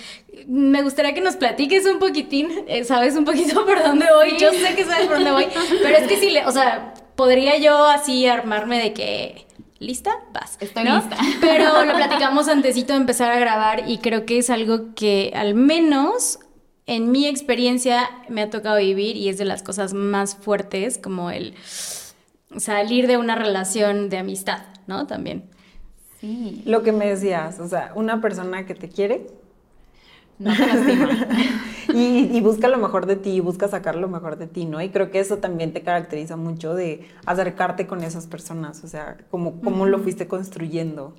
me gustaría que nos platiques un poquitín, eh, sabes un poquito por dónde voy, yo sé que sabes por dónde voy, pero es que sí, le, o sea podría yo así armarme de que ¿Lista? Vas. Estoy lista. <laughs> Pero lo <laughs> platicamos antesito de empezar a grabar y creo que es algo que al menos en mi experiencia me ha tocado vivir y es de las cosas más fuertes como el salir de una relación de amistad, ¿no? También. Sí. Lo que me decías, o sea, una persona que te quiere no te lastima. <laughs> y, busca lo mejor de ti, busca sacar lo mejor de ti, ¿no? Y creo que eso también te caracteriza mucho de acercarte con esas personas, o sea, como cómo lo fuiste construyendo.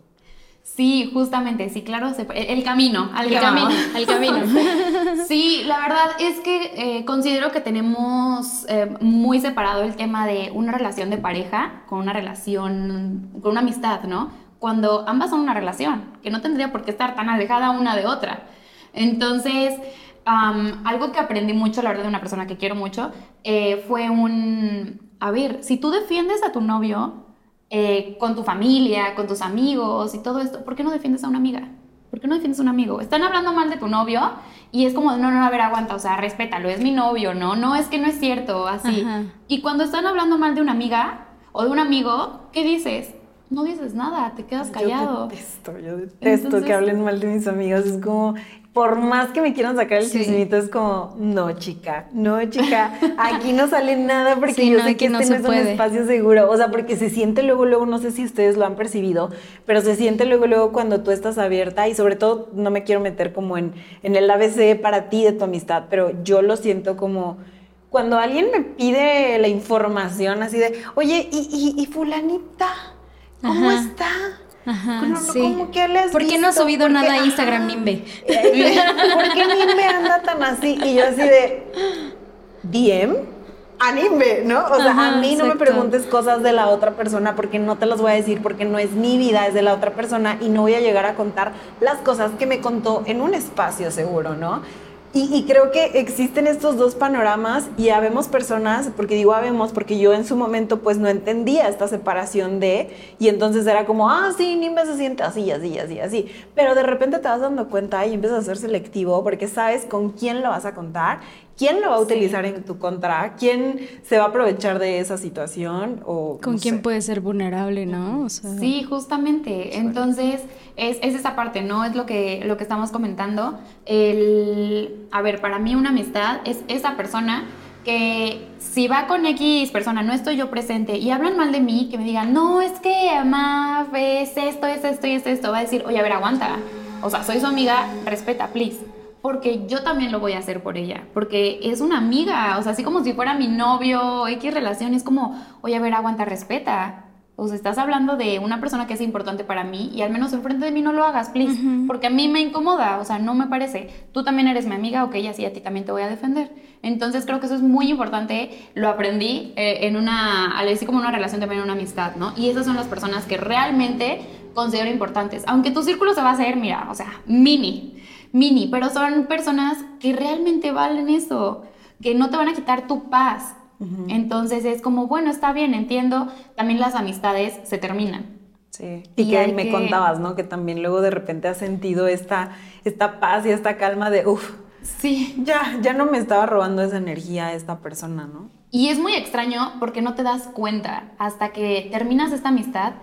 Sí, justamente, sí, claro, el, camino, al el camino, al camino. <laughs> sí, la verdad es que eh, considero que tenemos eh, muy separado el tema de una relación de pareja con una relación, con una amistad, ¿no? Cuando ambas son una relación, que no tendría por qué estar tan alejada una de otra. Entonces, algo que aprendí mucho, la verdad, de una persona que quiero mucho, eh, fue un, a ver, si tú defiendes a tu novio eh, con tu familia, con tus amigos y todo esto, ¿por qué no defiendes a una amiga? ¿Por qué no defiendes a un amigo? Están hablando mal de tu novio y es como, no, no, a ver, aguanta, o sea, respétalo, es mi novio, no, no, es que no es cierto, así. Y cuando están hablando mal de una amiga o de un amigo, ¿qué dices? no dices nada, te quedas callado. Yo detesto, yo detesto que hablen mal de mis amigos. Es como, por más que me quieran sacar el chismito, es como, no, chica, no, chica, aquí no sale nada porque yo sé que, este no es un espacio seguro. O sea, porque se siente luego, luego, no sé si ustedes lo han percibido, pero se siente luego, luego cuando tú estás abierta y sobre todo no me quiero meter como en, en el ABC para ti de tu amistad, pero yo lo siento como cuando alguien me pide la información así de, oye, ¿y, y, y fulanita? ¿Cómo está? Ajá, ¿Cómo que ¿Por qué no ha subido nada a Instagram, Nimbe? <laughs> ¿Por qué Nimbe anda tan así? Y yo así de, ¿DM? Anime, ¿no? O sea, a mí no me preguntes cosas de la otra persona porque no te las voy a decir porque no es mi vida, es de la otra persona y no voy a llegar a contar las cosas que me contó en un espacio seguro, ¿no? Y, creo que existen estos dos panoramas y habemos personas, porque digo habemos, porque yo en su momento pues no entendía esta separación de, y entonces era como, ah, sí, Nimbe se siente así, así, así, así. Pero de repente te vas dando cuenta y empiezas a ser selectivo porque sabes con quién lo vas a contar ¿Quién lo va a utilizar en tu contra? ¿Quién se va a aprovechar de esa situación? O, ¿Con quién puede ser vulnerable, no? sí, justamente. Entonces, es, esa parte, ¿no? Es lo que, lo que estamos comentando. El, a ver, para mí una amistad es esa persona que si va con X persona, no estoy yo presente y hablan mal de mí, que me digan, no, es que Amaf es esto, es esto y es esto, va a decir, oye, a ver, aguanta. O sea, soy su amiga, respeta, please. Porque yo también lo voy a hacer por ella. Porque es una amiga. O sea, así como si fuera mi novio, X relación, es como, oye, a ver, aguanta, respeta. O sea, estás hablando de una persona que es importante para mí y al menos enfrente de mí no lo hagas, please. Porque a mí me incomoda, o sea, no me parece. Tú también eres mi amiga, ok, así a ti también te voy a defender. Entonces creo que eso es muy importante. Lo aprendí eh, en una, así como una relación también, una amistad, ¿no? Y esas son las personas que realmente considero importantes. Aunque tu círculo se va a hacer, mira, o sea, mini, mini, pero son personas que realmente valen eso, que no te van a quitar tu paz entonces es como, bueno, está bien, entiendo, también las amistades se terminan. Sí. Y, que me contabas, ¿no? Que también luego de repente has sentido esta, esta paz y esta calma de, uff, sí, ya, ya no me estaba robando esa energía esta persona, ¿no? Y es muy extraño porque no te das cuenta hasta que terminas esta amistad.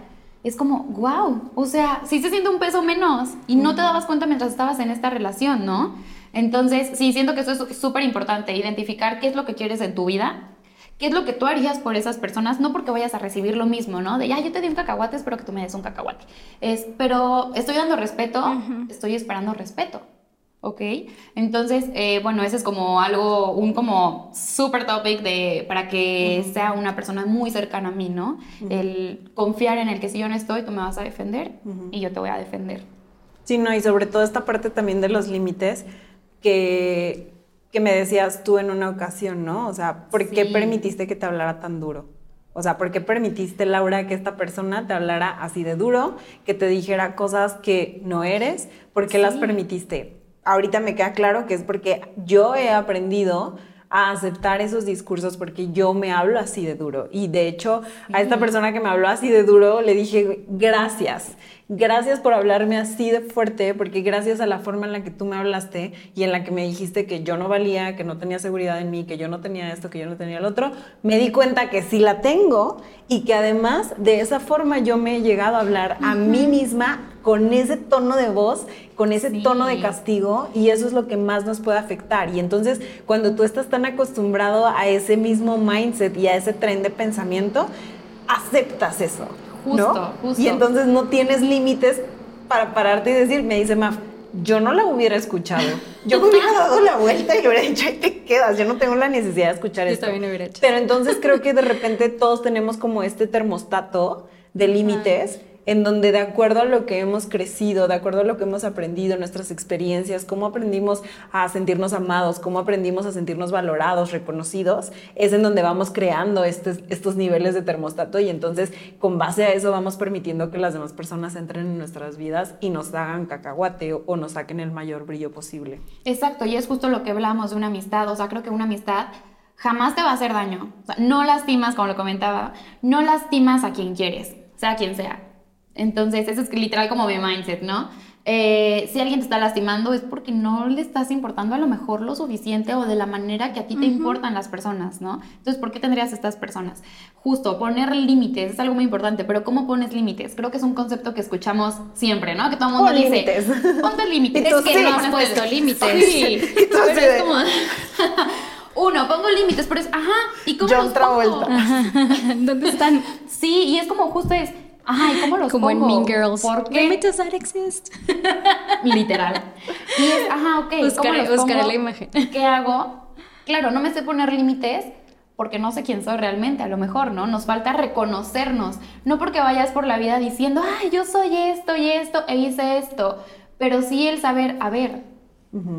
Es como, wow, o sea, sí se siente un peso menos y no te dabas cuenta mientras estabas en esta relación, ¿no? Entonces, sí, siento que eso es súper importante, identificar qué es lo que quieres en tu vida ¿Qué es lo que tú harías por esas personas? No porque vayas a recibir lo mismo, ¿no? De, ya, yo te di un cacahuate, espero que tú me des un cacahuate. Es, pero estoy dando respeto, estoy esperando respeto. ¿Ok? Entonces, eh, bueno, ese es como algo, un como super topic de, para que sea una persona muy cercana a mí, ¿no? El confiar en el que si yo no estoy, tú me vas a defender y yo te voy a defender. Sí, no, y sobre todo esta parte también de los límites, que que me decías tú en una ocasión, ¿no? O sea, ¿por qué permitiste que te hablara tan duro? O sea, ¿por qué permitiste, Laura, que esta persona te hablara así de duro, que te dijera cosas que no eres? ¿Por qué las permitiste? Ahorita me queda claro que es porque yo he aprendido a aceptar esos discursos porque yo me hablo así de duro. Y de hecho, a esta persona que me habló así de duro, le dije, gracias. Gracias por hablarme así de fuerte, porque gracias a la forma en la que tú me hablaste y en la que me dijiste que yo no valía, que no tenía seguridad en mí, que yo no tenía esto, que yo no tenía el otro, me di cuenta que sí la tengo y que además de esa forma yo me he llegado a hablar a mí misma con ese tono de voz, con ese tono de castigo y eso es lo que más nos puede afectar. Y entonces cuando tú estás tan acostumbrado a ese mismo mindset y a ese tren de pensamiento, aceptas eso. Justo, justo. Y entonces no tienes límites para pararte y decir, me dice Maf, yo no la hubiera escuchado. Yo me hubiera dado la vuelta y le hubiera dicho, ahí te quedas, yo no tengo la necesidad de escuchar esto. También hubiera hecho. Pero entonces creo que de repente todos tenemos como este termostato de límites en donde de acuerdo a lo que hemos crecido, de acuerdo a lo que hemos aprendido, nuestras experiencias, cómo aprendimos a sentirnos amados, cómo aprendimos a sentirnos valorados, reconocidos, es en donde vamos creando estos niveles de termostato y entonces con base a eso vamos permitiendo que las demás personas entren en nuestras vidas y nos hagan cacahuate o, nos saquen el mayor brillo posible. Exacto, y es justo lo que hablamos de una amistad, o sea, creo que una amistad jamás te va a hacer daño, o sea, no lastimas, como lo comentaba, no lastimas a quien quieres, sea quien sea entonces, eso es literal como mi mindset, ¿no? Eh, si alguien te está lastimando es porque no le estás importando a lo mejor lo suficiente o de la manera que a ti te importan las personas, ¿no? Entonces, ¿por qué tendrías estas personas? Justo, poner límites es algo muy importante, pero ¿cómo pones límites? Creo que es un concepto que escuchamos siempre, ¿no? Que todo el mundo dice, límites. ponte límites. <laughs> Es que no has puesto límites. <laughs> Sí, pero es como... <laughs> Uno, pongo límites, pero es, ajá, ¿y cómo John los pongo? ¿Dónde están? Sí, y es como justo es, Ay, ¿cómo los Como en Mean Girls. ¿Por qué? Limites that exist. <laughs> Literal. Y es, ajá, ok. Buscaré, ¿cómo buscaré la imagen. ¿Qué hago? Claro, no me sé poner límites porque no sé quién soy realmente, a lo mejor, ¿no? Nos falta reconocernos. No porque vayas por la vida diciendo, ay, yo soy esto y esto e hice esto. Pero sí el saber, a ver,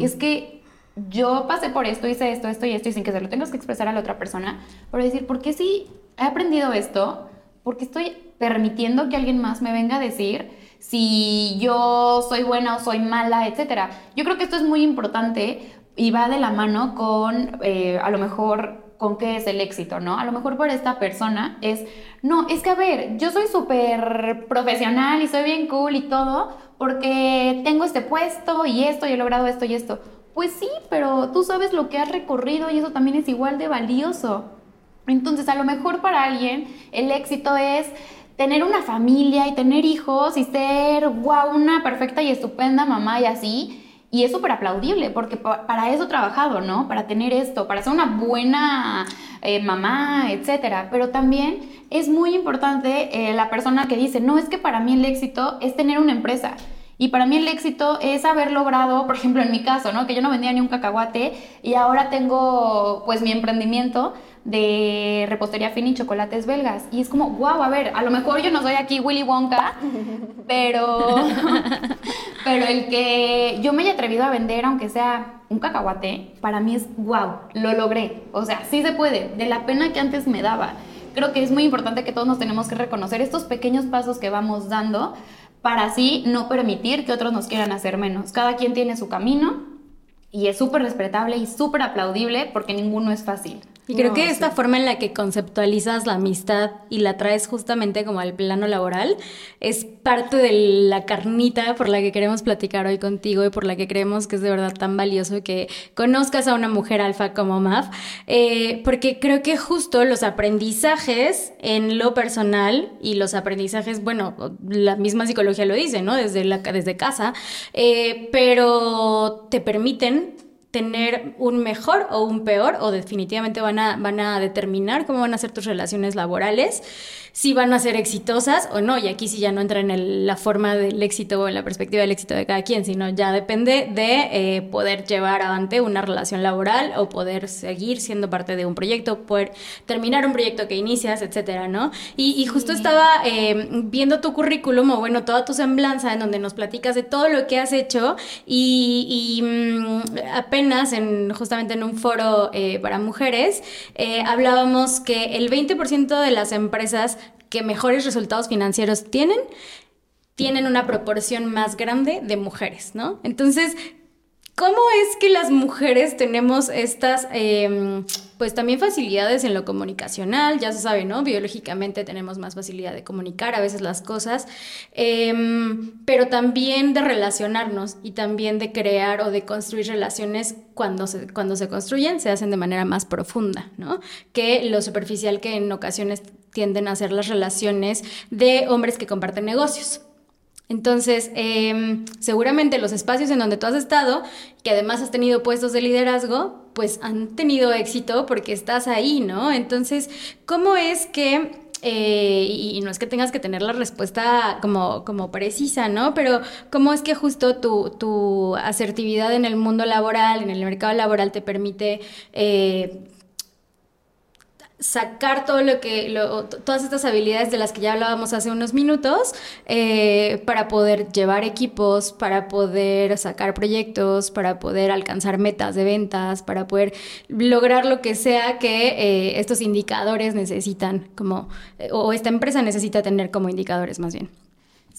es que yo pasé por esto, hice esto, esto y esto, y sin que se lo tengas que expresar a la otra persona, pero decir, ¿por qué sí he aprendido esto? Porque estoy permitiendo que alguien más me venga a decir si yo soy buena o soy mala, etcétera. Yo creo que esto es muy importante y va de la mano con, eh, a lo mejor, con qué es el éxito, ¿no? A lo mejor por esta persona es, no, es que a ver, yo soy súper profesional y soy bien cool y todo, porque tengo este puesto y esto y he logrado esto y esto. Pues sí, pero tú sabes lo que has recorrido y eso también es igual de valioso. Entonces, a lo mejor para alguien el éxito es tener una familia y tener hijos y ser, una perfecta y estupenda mamá y así. Y es súper aplaudible, porque para eso he trabajado, ¿no? Para tener esto, para ser una buena eh, mamá, etcétera. Pero también es muy importante eh, la persona que dice, no, es que para mí el éxito es tener una empresa. Y para mí el éxito es haber logrado, <laughs> por ejemplo, en mi caso, ¿no? Que yo no vendía ni un cacahuate y ahora tengo pues mi emprendimiento de repostería fina y chocolates belgas. Y es como, wow, a ver, a lo mejor yo no soy aquí Willy Wonka, <laughs> pero, pero el que yo me haya atrevido a vender, aunque sea un cacahuate, para mí es wow, lo logré. O sea, sí se puede, de la pena que antes me daba. Creo que es muy importante que todos nos tenemos que reconocer estos pequeños pasos que vamos dando para así no permitir que otros nos quieran hacer menos. Cada quien tiene su camino y es súper respetable y súper aplaudible porque ninguno es fácil. Y creo que esta forma en la que conceptualizas la amistad y la traes justamente como al plano laboral es parte de la carnita por la que queremos platicar hoy contigo y por la que creemos que es de verdad tan valioso que conozcas a una mujer alfa como Maf, eh, porque creo que justo los aprendizajes en lo personal y los aprendizajes, bueno, la misma psicología lo dice, ¿no? Desde, la, desde casa, eh, pero te permiten tener un mejor o un peor o definitivamente van a, van a determinar cómo van a ser tus relaciones laborales si van a ser exitosas o no. Y aquí sí ya no entra en la forma del éxito o en la perspectiva del éxito de cada quien, sino ya depende de eh, poder llevar adelante una relación laboral o poder seguir siendo parte de un proyecto, poder terminar un proyecto que inicias, etcétera, ¿no? Y, justo estaba eh, viendo tu currículum o bueno, toda tu semblanza en donde nos platicas de todo lo que has hecho y, mm, apenas en justamente en un foro eh, para mujeres hablábamos que el 20% de las empresas que mejores resultados financieros tienen, tienen una proporción más grande de mujeres, ¿no? Entonces, ¿Cómo es que las mujeres tenemos estas, em, pues también facilidades en lo comunicacional? Ya se sabe, ¿no? Biológicamente tenemos más facilidad de comunicar a veces las cosas, em, pero también de relacionarnos y también de crear o de construir relaciones cuando se, cuando se construyen, se hacen de manera más profunda, ¿no? Que lo superficial que en ocasiones tienden a ser las relaciones de hombres que comparten negocios. Entonces, em, seguramente los espacios en donde tú has estado, que además has tenido puestos de liderazgo, pues han tenido éxito porque estás ahí, ¿no? Entonces, ¿cómo es que eh, y, no es que tengas que tener la respuesta como, como precisa, ¿no? Pero ¿cómo es que justo tu, tu asertividad en el mundo laboral, en el mercado laboral, te permite eh, sacar todo lo que, todas estas habilidades de las que ya hablábamos hace unos minutos eh, para poder llevar equipos, para poder sacar proyectos, para poder alcanzar metas de ventas, para poder lograr lo que sea que eh, estos indicadores necesitan, como, o esta empresa necesita tener como indicadores más bien.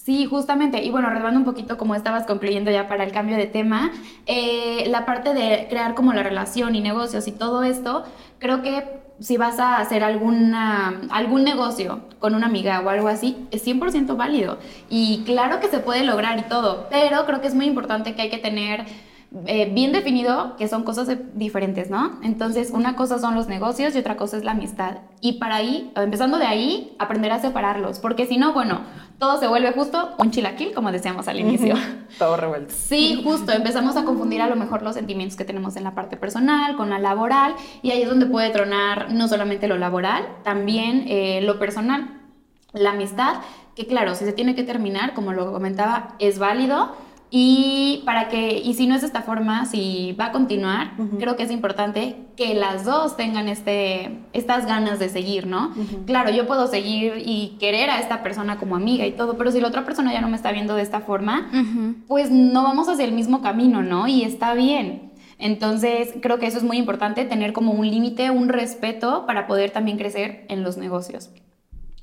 Sí, justamente. Y bueno, retomando un poquito como estabas concluyendo ya para el cambio de tema, eh, la parte de crear como la relación y negocios y todo esto, creo que si vas a hacer alguna, algún negocio con una amiga o algo así, es 100% válido. Y claro que se puede lograr y todo, pero creo que es muy importante que hay que tener eh, bien definido que son cosas diferentes, ¿no? Entonces, una cosa son los negocios y otra cosa es la amistad. Y para ahí, empezando de ahí, aprender a separarlos, porque si no, bueno, todo se vuelve justo un chilaquil, como decíamos al inicio. <laughs> todo revuelto. Sí, justo, empezamos a confundir a lo mejor los sentimientos que tenemos en la parte personal con la laboral, y ahí es donde puede tronar no solamente lo laboral, también eh, lo personal, la amistad, que claro, si se tiene que terminar, como lo comentaba, es válido y para que, y si no es de esta forma, si va a continuar, creo que es importante que las dos tengan este, estas ganas de seguir, ¿no? Claro, yo puedo seguir y querer a esta persona como amiga y todo, pero si la otra persona ya no me está viendo de esta forma, pues no vamos hacia el mismo camino, ¿no? Y está bien. Entonces, creo que eso es muy importante, tener como un límite, un respeto para poder también crecer en los negocios.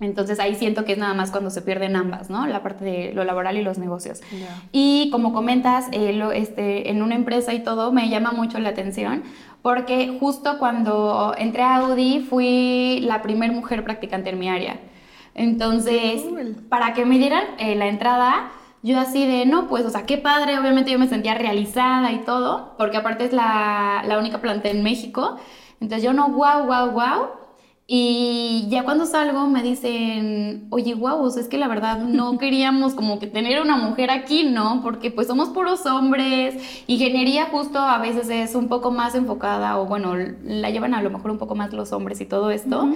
Entonces ahí siento que es nada más cuando se pierden ambas, ¿no? La parte de lo laboral y los negocios. Y como comentas, eh, este, en una empresa y todo, me llama mucho la atención porque justo cuando entré a Audi fui la primera mujer practicante en mi área. Entonces, para que me dieran eh, la entrada, yo así de, no, pues, o sea, qué padre, obviamente yo me sentía realizada y todo, porque aparte es la, la única planta en México. Entonces yo no, wow, wow, wow Y ya cuando salgo me dicen, oye, guau, es que la verdad no <laughs> queríamos como que tener una mujer aquí, ¿no? Porque pues somos puros hombres. Ingeniería justo a veces es un poco más enfocada, o bueno, la llevan a lo mejor un poco más los hombres y todo esto.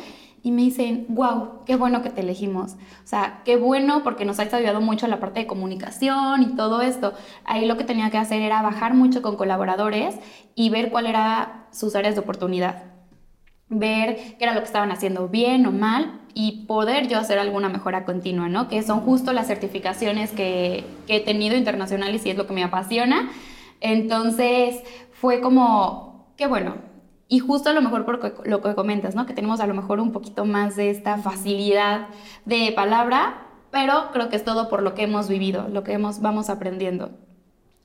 Y me dicen, wow, qué bueno que te elegimos. O sea, qué bueno porque nos ha ayudado mucho en la parte de comunicación y todo esto. Ahí lo que tenía que hacer era bajar mucho con colaboradores y ver cuál era sus áreas de oportunidad ver qué era lo que estaban haciendo bien o mal y poder yo hacer alguna mejora continua, ¿no? Que son justo las certificaciones que, he tenido internacionales y es lo que me apasiona. Entonces fue como, qué bueno. Y justo a lo mejor por lo que comentas, ¿no? Que tenemos a lo mejor un poquito más de esta facilidad de palabra, pero creo que es todo por lo que hemos vivido, lo que hemos, vamos aprendiendo.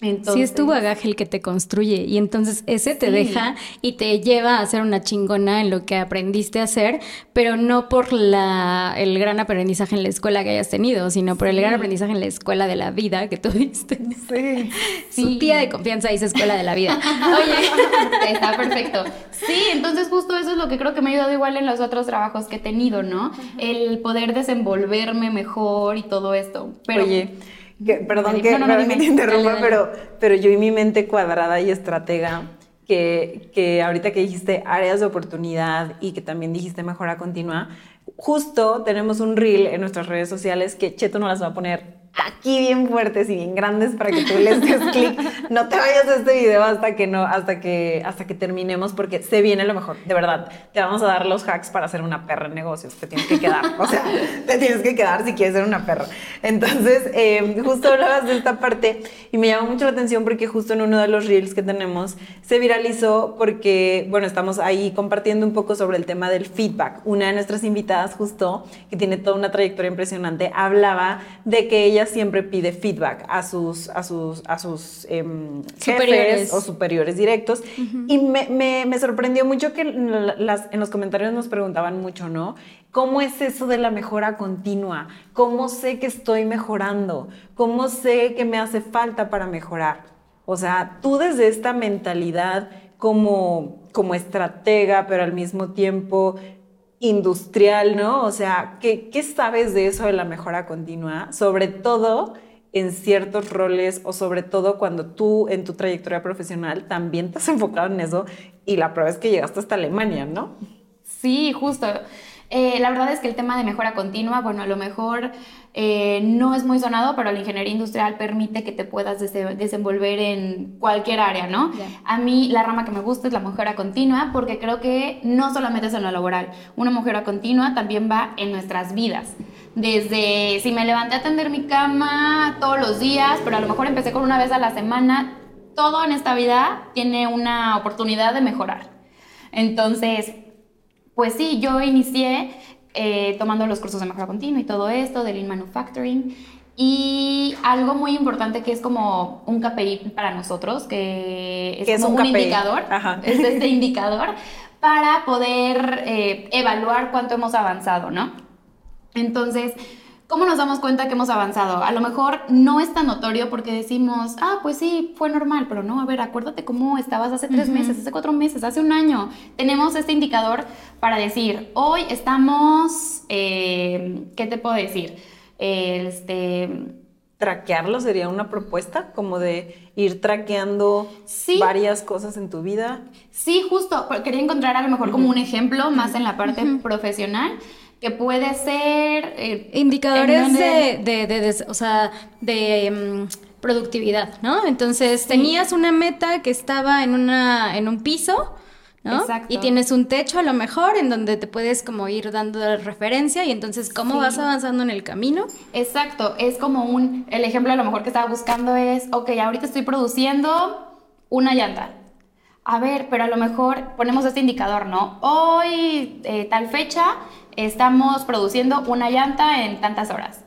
Entonces, sí es tu bagaje el que te construye y entonces ese te deja y te lleva a ser una chingona en lo que aprendiste a hacer, pero no por la, el gran aprendizaje en la escuela que hayas tenido, sino por el gran aprendizaje en la escuela de la vida que tuviste. Sí. <laughs> Su tía de confianza dice escuela de la vida. <laughs> Oye, <laughs> está perfecto. Sí, entonces justo eso es lo que creo que me ha ayudado igual en los otros trabajos que he tenido, ¿no? El poder desenvolverme mejor y todo esto. Pero, Oye, perdón que, te interrumpa, pero, pero yo y mi mente cuadrada y estratega, que, que ahorita que dijiste áreas de oportunidad y que también dijiste mejora continua, justo tenemos un reel en nuestras redes sociales que Cheto no las va a poner aquí bien fuertes y bien grandes para que tú les des <laughs> clic. No te vayas a este video hasta que no, hasta que, hasta que terminemos, porque se viene lo mejor. De verdad, te vamos a dar los hacks para ser una perra en negocios. Te tienes que quedar. O sea, <laughs> te tienes que quedar si quieres ser una perra. Entonces, eh, justo hablabas de esta parte y me llamó mucho la atención porque justo en uno de los reels que tenemos se viralizó porque, bueno, estamos ahí compartiendo un poco sobre el tema del feedback. Una de nuestras invitadas, justo, que tiene toda una trayectoria impresionante, hablaba de que ella siempre pide feedback a sus, a sus, a sus em, superiores. o superiores directos. Y me, me, sorprendió mucho que las, en los comentarios nos preguntaban mucho, ¿no? ¿Cómo es eso de la mejora continua? ¿Cómo sé que estoy mejorando? ¿Cómo sé que me hace falta para mejorar? O sea, tú desde esta mentalidad como, como estratega, pero al mismo tiempo industrial, ¿no? O sea, ¿qué, ¿qué, sabes de eso de la mejora continua? Sobre todo en ciertos roles o sobre todo cuando tú en tu trayectoria profesional también te has enfocado en eso y la prueba es que llegaste hasta Alemania, ¿no? Sí, justo. Eh, la verdad es que el tema de mejora continua, bueno, a lo mejor eh, no es muy sonado, pero la ingeniería industrial permite que te puedas desenvolver en cualquier área, ¿no? A mí la rama que me gusta es la mejora continua porque creo que no solamente es en lo laboral, una mejora continua también va en nuestras vidas. Desde si me levanté a atender mi cama todos los días, pero a lo mejor empecé con una vez a la semana, todo en esta vida tiene una oportunidad de mejorar. Entonces, pues sí, yo inicié eh, tomando los cursos de mejora continua y todo esto, de Lean Manufacturing. Y algo muy importante que es como un KPI para nosotros, que es, como un, indicador, <laughs> es este indicador para poder eh, evaluar cuánto hemos avanzado, ¿no? Entonces, ¿Cómo nos damos cuenta que hemos avanzado? A lo mejor no es tan notorio porque decimos, ah, pues sí, fue normal, pero no, a ver, acuérdate cómo estabas hace tres meses, hace cuatro meses, hace un año. Tenemos este indicador para decir, hoy estamos, eh, ¿qué te puedo decir? Este traquearlo sería una propuesta, como de ir traqueando varias cosas en tu vida. Sí, justo. Quería encontrar a lo mejor como un ejemplo más en la parte profesional que puede ser... Eh, Indicadores de, de, o sea, de mm, productividad, ¿no? Entonces, tenías una meta que estaba en, una, en un piso, ¿no? Exacto. Y tienes un techo a lo mejor en donde te puedes como ir dando referencia y entonces cómo vas avanzando en el camino. Exacto, es como un, el ejemplo a lo mejor que estaba buscando es, ok, ahorita estoy produciendo una llanta. A ver, pero a lo mejor ponemos este indicador, ¿no? Hoy, eh, tal fecha, estamos produciendo una llanta en tantas horas.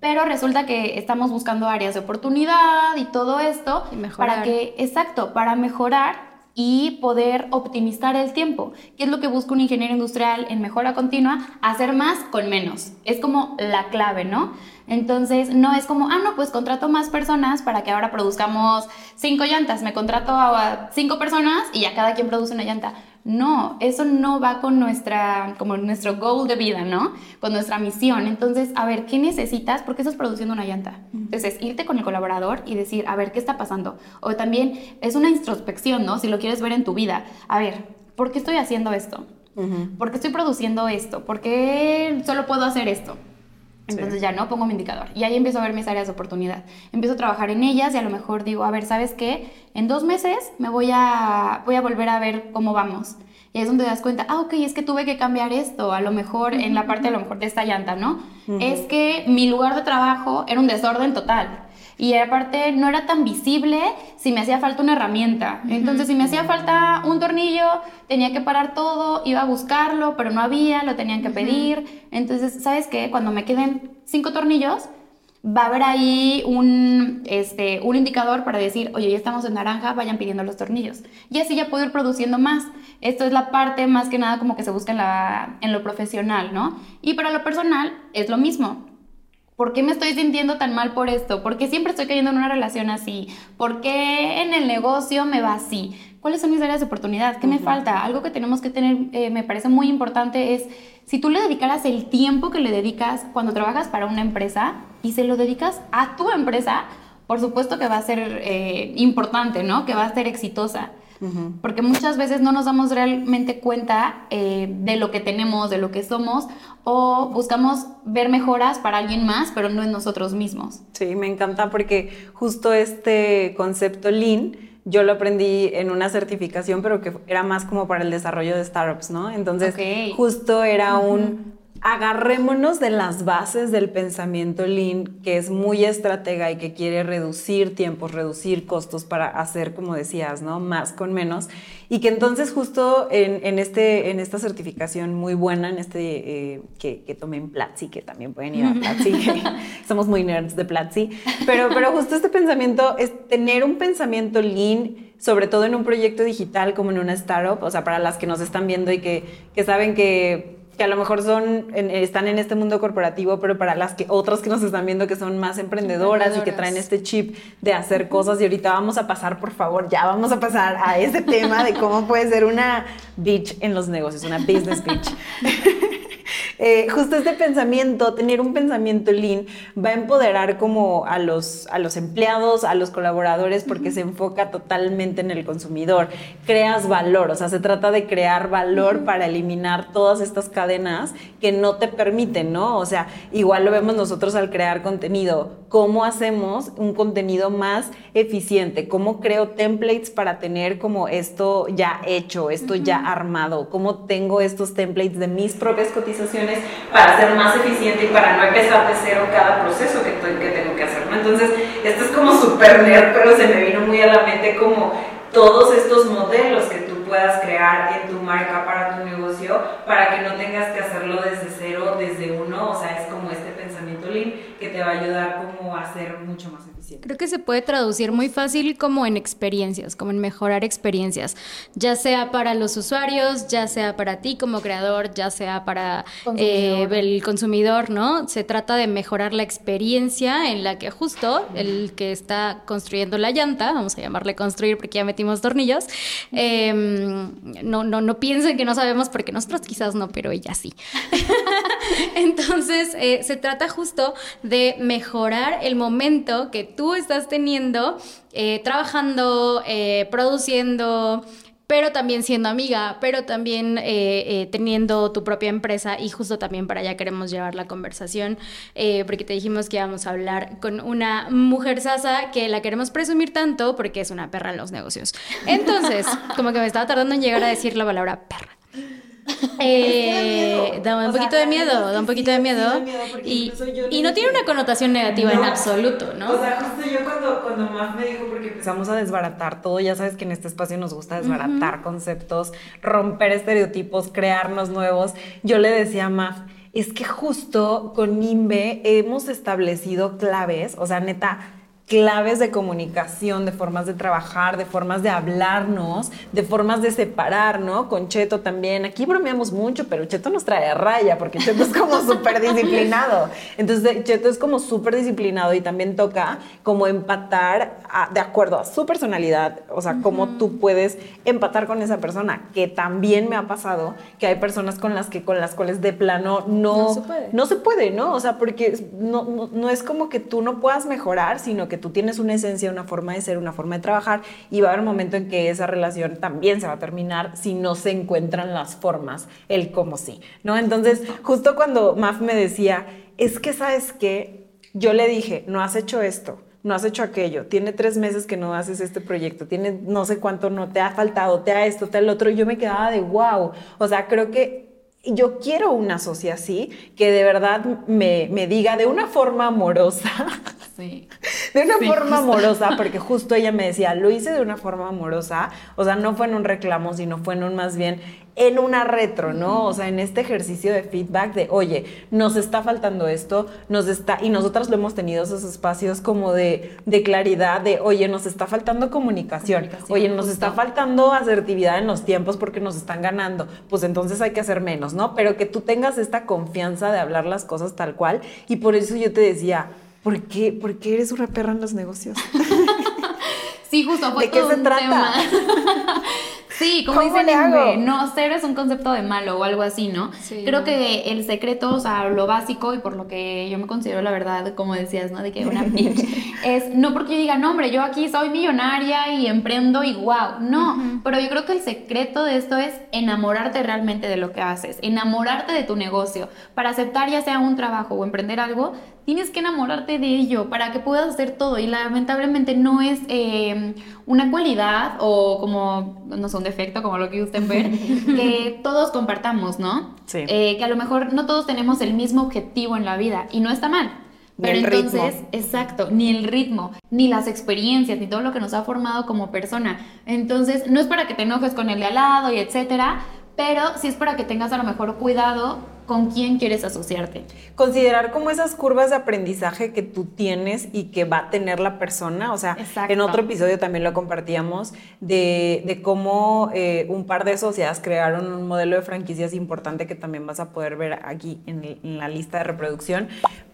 Pero resulta que estamos buscando áreas de oportunidad y todo esto para que, exacto, para mejorar y poder optimizar el tiempo, que es lo que busca un ingeniero industrial en mejora continua, hacer más con menos. Es como la clave, ¿no? Entonces, no es como, ah, no, pues contrato más personas para que ahora produzcamos cinco llantas. Me contrato a cinco personas y ya cada quien produce una llanta. No, eso no va con nuestra, como nuestro goal de vida, ¿no? Con nuestra misión. Entonces, a ver, ¿qué necesitas? ¿Por qué estás produciendo una llanta? Entonces, irte con el colaborador y decir, a ver, ¿qué está pasando? O también es una introspección, ¿no? Si lo quieres ver en tu vida. A ver, ¿por qué estoy haciendo esto? ¿Por qué estoy produciendo esto? ¿Por qué solo puedo hacer esto? Entonces ya no pongo mi indicador. Y ahí empiezo a ver mis áreas de oportunidad. Empiezo a trabajar en ellas y a lo mejor digo, a ver, ¿sabes qué? En dos meses me voy a, voy a volver a ver cómo vamos. Y es donde te das cuenta, ah, ok, es que tuve que cambiar esto, a lo mejor en la parte a lo mejor de esta llanta, ¿no? Es que mi lugar de trabajo era un desorden total. Y aparte no era tan visible si me hacía falta una herramienta. Entonces, si me hacía falta un tornillo, tenía que parar todo, iba a buscarlo, pero no había, lo tenían que pedir. Entonces, ¿sabes qué? Cuando me queden cinco tornillos, va a haber ahí un, este, un indicador para decir, oye, ya estamos en naranja, vayan pidiendo los tornillos. Y así ya puedo ir produciendo más. Esto es la parte más que nada como que se busca en, la, en lo profesional, ¿no? Y para lo personal es lo mismo. ¿Por qué me estoy sintiendo tan mal por esto? ¿Por qué siempre estoy cayendo en una relación así? ¿Por qué en el negocio me va así? ¿Cuáles son mis áreas de oportunidad? ¿Qué me falta? Algo que tenemos que tener, eh, me parece muy importante, es si tú le dedicaras el tiempo que le dedicas cuando trabajas para una empresa y se lo dedicas a tu empresa, por supuesto que va a ser eh, importante, ¿no? Que va a ser exitosa. Porque muchas veces no nos damos realmente cuenta eh, de lo que tenemos, de lo que somos, o buscamos ver mejoras para alguien más, pero no en nosotros mismos. Sí, me encanta porque justo este concepto Lean yo lo aprendí en una certificación, pero que era más como para el desarrollo de startups, ¿no? Entonces, justo era un agarrémonos de las bases del pensamiento lean, que es muy estratega y que quiere reducir tiempos, reducir costos para hacer, como decías, ¿no? Más con menos. Y que entonces justo en, este, en esta certificación muy buena, en este eh, que, que, tomé en Platzi, que también pueden ir a <laughs> Platzi, somos muy nerds de Platzi, pero, pero justo este pensamiento es tener un pensamiento lean, sobre todo en un proyecto digital como en una startup, o sea, para las que nos están viendo y que, que saben que que a lo mejor son, están en este mundo corporativo, pero para las que otras que nos están viendo que son más emprendedoras, y que traen este chip de hacer cosas. Y ahorita vamos a pasar, por favor, ya vamos a pasar a ese tema de cómo puede ser una bitch en los negocios, una business bitch. <laughs> Eh, justo este pensamiento, tener un pensamiento lean, va a empoderar como a los, a los empleados, a los colaboradores, porque se enfoca totalmente en el consumidor. Creas valor, o sea, se trata de crear valor para eliminar todas estas cadenas que no te permiten, ¿no? O sea, igual lo vemos nosotros al crear contenido. ¿Cómo hacemos un contenido más eficiente? ¿Cómo creo templates para tener como esto ya hecho, esto ya armado? ¿Cómo tengo estos templates de mis propias cotizaciones? Para ser más eficiente y para no empezar de cero cada proceso que, tengo que hacer. Entonces, esto es como súper nerd, pero se me vino muy a la mente como todos estos modelos que tú puedas crear en tu marca para tu negocio para que no tengas que hacerlo desde cero, desde uno, o sea, es como este pensamiento lean que te va a ayudar como a ser mucho más Creo que se puede traducir muy fácil como en experiencias, como en mejorar experiencias, ya sea para los usuarios, ya sea para ti como creador, ya sea para eh, el consumidor, ¿no? Se trata de mejorar la experiencia en la que justo el que está construyendo la llanta, vamos a llamarle construir porque ya metimos tornillos, eh, no, no, no piensen que no sabemos porque nosotros quizás no, pero ella sí. <laughs> Entonces, eh, se trata justo de mejorar el momento que tú estás teniendo, eh, trabajando, eh, produciendo, pero también siendo amiga, pero también teniendo tu propia empresa y justo también para allá queremos llevar la conversación, porque te dijimos que íbamos a hablar con una mujer sasa que la queremos presumir tanto porque es una perra en los negocios. Entonces, como que me estaba tardando en llegar a decir la palabra perra. <laughs> Eh, da un poquito de miedo, da un poquito de miedo. y, y no tiene una connotación negativa en absoluto, ¿no? O sea, justo yo cuando, cuando Maf me dijo, porque empezamos a desbaratar todo, ya sabes que en este espacio nos gusta desbaratar conceptos, romper estereotipos, crearnos nuevos. Yo le decía a Maf, es que justo con Nimbe hemos establecido claves, o sea, neta, claves de comunicación, de formas de trabajar, de formas de hablarnos, de formas de separar, ¿no? Con Cheto también. Aquí bromeamos mucho, pero Cheto nos trae a raya porque Cheto es como <laughs> súper disciplinado. Entonces, Cheto es como súper disciplinado y también toca como empatar de acuerdo a su personalidad, o sea, cómo tú puedes empatar con esa persona, que también me ha pasado que hay personas con las que con las cuales de plano no, no se puede, ¿no? O sea, porque no, no, no es como que tú no puedas mejorar, sino que tú tienes una esencia, una forma de ser, una forma de trabajar y va a haber un momento en que esa relación también se va a terminar si no se encuentran las formas, el cómo sí, ¿no? Entonces, justo cuando Maf me decía, es que sabes que yo le dije, no has hecho esto, no has hecho aquello, tiene tres meses que no haces este proyecto, tiene no sé cuánto, no te ha faltado, te ha esto, te ha el otro, y yo me quedaba de wow, o sea, creo que yo quiero una socia así, que de verdad me, me diga de una forma amorosa, Sí. <laughs> De una forma amorosa, porque justo ella me decía, lo hice de una forma amorosa, o sea, no fue en un reclamo, sino fue en un más bien en una retro, ¿no? O sea, en este ejercicio de feedback de, oye, nos está faltando esto, nos está, y nosotras lo hemos tenido esos espacios como de, de claridad, de, oye, nos está faltando comunicación, oye, nos está faltando asertividad en los tiempos porque nos están ganando, pues entonces hay que hacer menos, ¿no? Pero que tú tengas esta confianza de hablar las cosas tal cual, y por eso yo te decía, ¿Por qué, ¿Por qué eres una perra en los negocios? <laughs> sí, justo fue ¿De qué se trata? <laughs> Sí, como dicen no, cero es un concepto de malo o algo así, ¿no? Creo que el secreto, o sea, lo básico y por lo que yo me considero la verdad, como decías, ¿no? De que una bitch, <laughs> es no porque yo diga, no, hombre, yo aquí soy millonaria y emprendo y wow, no, pero yo creo que el secreto de esto es enamorarte realmente de lo que haces, enamorarte de tu negocio. Para aceptar ya sea un trabajo o emprender algo, tienes que enamorarte de ello para que puedas hacer todo y lamentablemente no es eh, una cualidad o como, no sé, un defecto como lo que usted ver, <laughs> que todos compartamos, ¿no? Sí. Eh, que a lo mejor no todos tenemos el mismo objetivo en la vida y no está mal. Pero entonces, exacto, ni el ritmo, ni las experiencias, ni todo lo que nos ha formado como persona. Entonces, no es para que te enojes con el de al lado y etcétera, pero sí es para que tengas a lo mejor cuidado con quién quieres asociarte. Considerar como esas curvas de aprendizaje que tú tienes y que va a tener la persona. O sea, en otro episodio también lo compartíamos de, cómo eh, un par de sociedades crearon un modelo de franquicias importante que también vas a poder ver aquí en, en la lista de reproducción.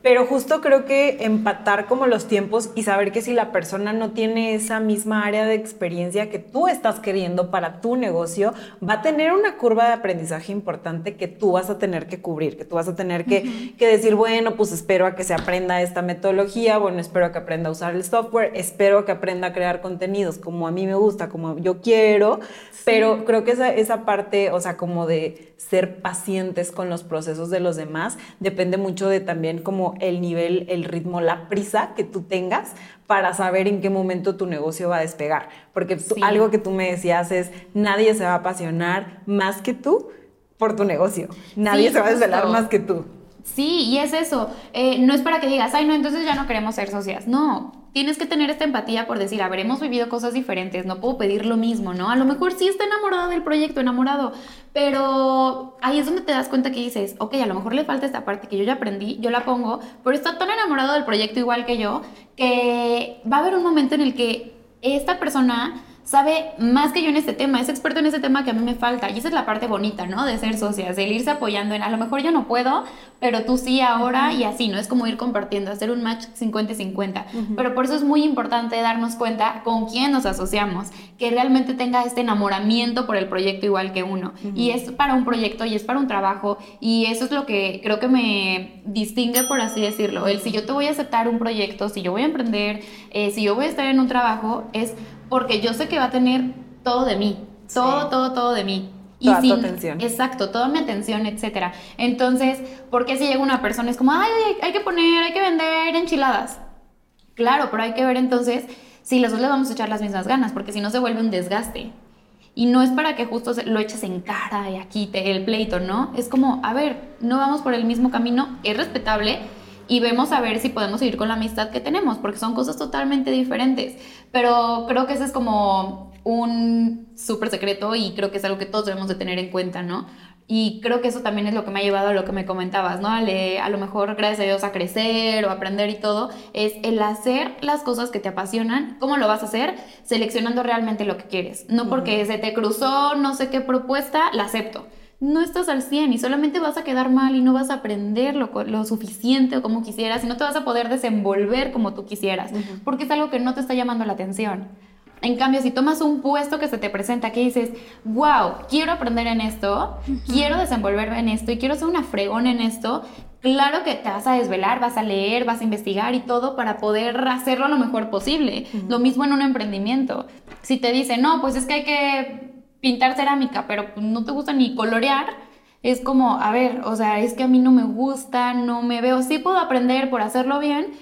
Pero justo creo que empatar como los tiempos y saber que si la persona no tiene esa misma área de experiencia que tú estás queriendo para tu negocio, va a tener una curva de aprendizaje importante que tú vas a tener que cubrir, que tú vas a tener que, decir, bueno, pues espero a que se aprenda esta metodología, bueno, espero a que aprenda a usar el software, espero a que aprenda a crear contenidos como a mí me gusta, como yo quiero, pero creo que esa, esa parte, o sea, como de ser pacientes con los procesos de los demás, depende mucho de también como el nivel, el ritmo, la prisa que tú tengas para saber en qué momento tu negocio va a despegar. Porque algo que tú me decías es, nadie se va a apasionar más que tú por tu negocio. Nadie se va a desvelar más que tú. Sí, y es eso. Eh, no es para que digas, ay, no, entonces ya no queremos ser socias. No, tienes que tener esta empatía por decir, a ver, hemos vivido cosas diferentes, no puedo pedir lo mismo, ¿no? A lo mejor sí está enamorado del proyecto, enamorado, pero ahí es donde te das cuenta que dices, ok, a lo mejor le falta esta parte que yo ya aprendí, yo la pongo, pero está tan enamorado del proyecto igual que yo, que va a haber un momento en el que esta persona sabe más que yo en este tema, es experto en ese tema que a mí me falta. Y esa es la parte bonita, ¿no? De ser socias, de irse apoyando en, a lo mejor yo no puedo, pero tú sí ahora y así, ¿no? Es como ir compartiendo, hacer un match 50-50. Pero por eso es muy importante darnos cuenta con quién nos asociamos, que realmente tenga este enamoramiento por el proyecto igual que uno. Y es para un proyecto y es para un trabajo y eso es lo que creo que me distingue, por así decirlo. El si yo te voy a aceptar un proyecto, si yo voy a emprender, eh, si yo voy a estar en un trabajo, es porque yo sé que va a tener todo de mí, todo, todo, todo de mí. Y toda tu atención. Exacto, toda mi atención, etcétera. Entonces, ¿por qué si llega una persona es como, ay, hay que poner, hay que vender enchiladas? Claro, pero hay que ver entonces si los dos le vamos a echar las mismas ganas, porque si no se vuelve un desgaste. Y no es para que justo lo eches en cara y aquí te, el pleito, ¿no? Es como, a ver, no vamos por el mismo camino, es respetable, y vemos a ver si podemos seguir con la amistad que tenemos, porque son cosas totalmente diferentes. Pero creo que ese es como un súper secreto y creo que es algo que todos debemos de tener en cuenta, ¿no? Y creo que eso también es lo que me ha llevado a lo que me comentabas, ¿no? A, a, lo mejor, gracias a Dios, a crecer o aprender y todo, es el hacer las cosas que te apasionan. ¿Cómo lo vas a hacer? Seleccionando realmente lo que quieres. No porque se te cruzó no sé qué propuesta, la acepto. No estás al 100 y solamente vas a quedar mal y no vas a aprender lo, lo suficiente o como quisieras y no te vas a poder desenvolver como tú quisieras, porque es algo que no te está llamando la atención. En cambio, si tomas un puesto que se te presenta que dices, wow, quiero aprender en esto, quiero desenvolverme en esto y quiero ser una fregón en esto, claro que te vas a desvelar, vas a leer, vas a investigar y todo para poder hacerlo lo mejor posible. Lo mismo en un emprendimiento. Si te dicen, no, pues es que hay que pintar cerámica, pero no te gusta ni colorear, es como, a ver, o sea, es que a mí no me gusta, no me veo, sí puedo aprender por hacerlo bien,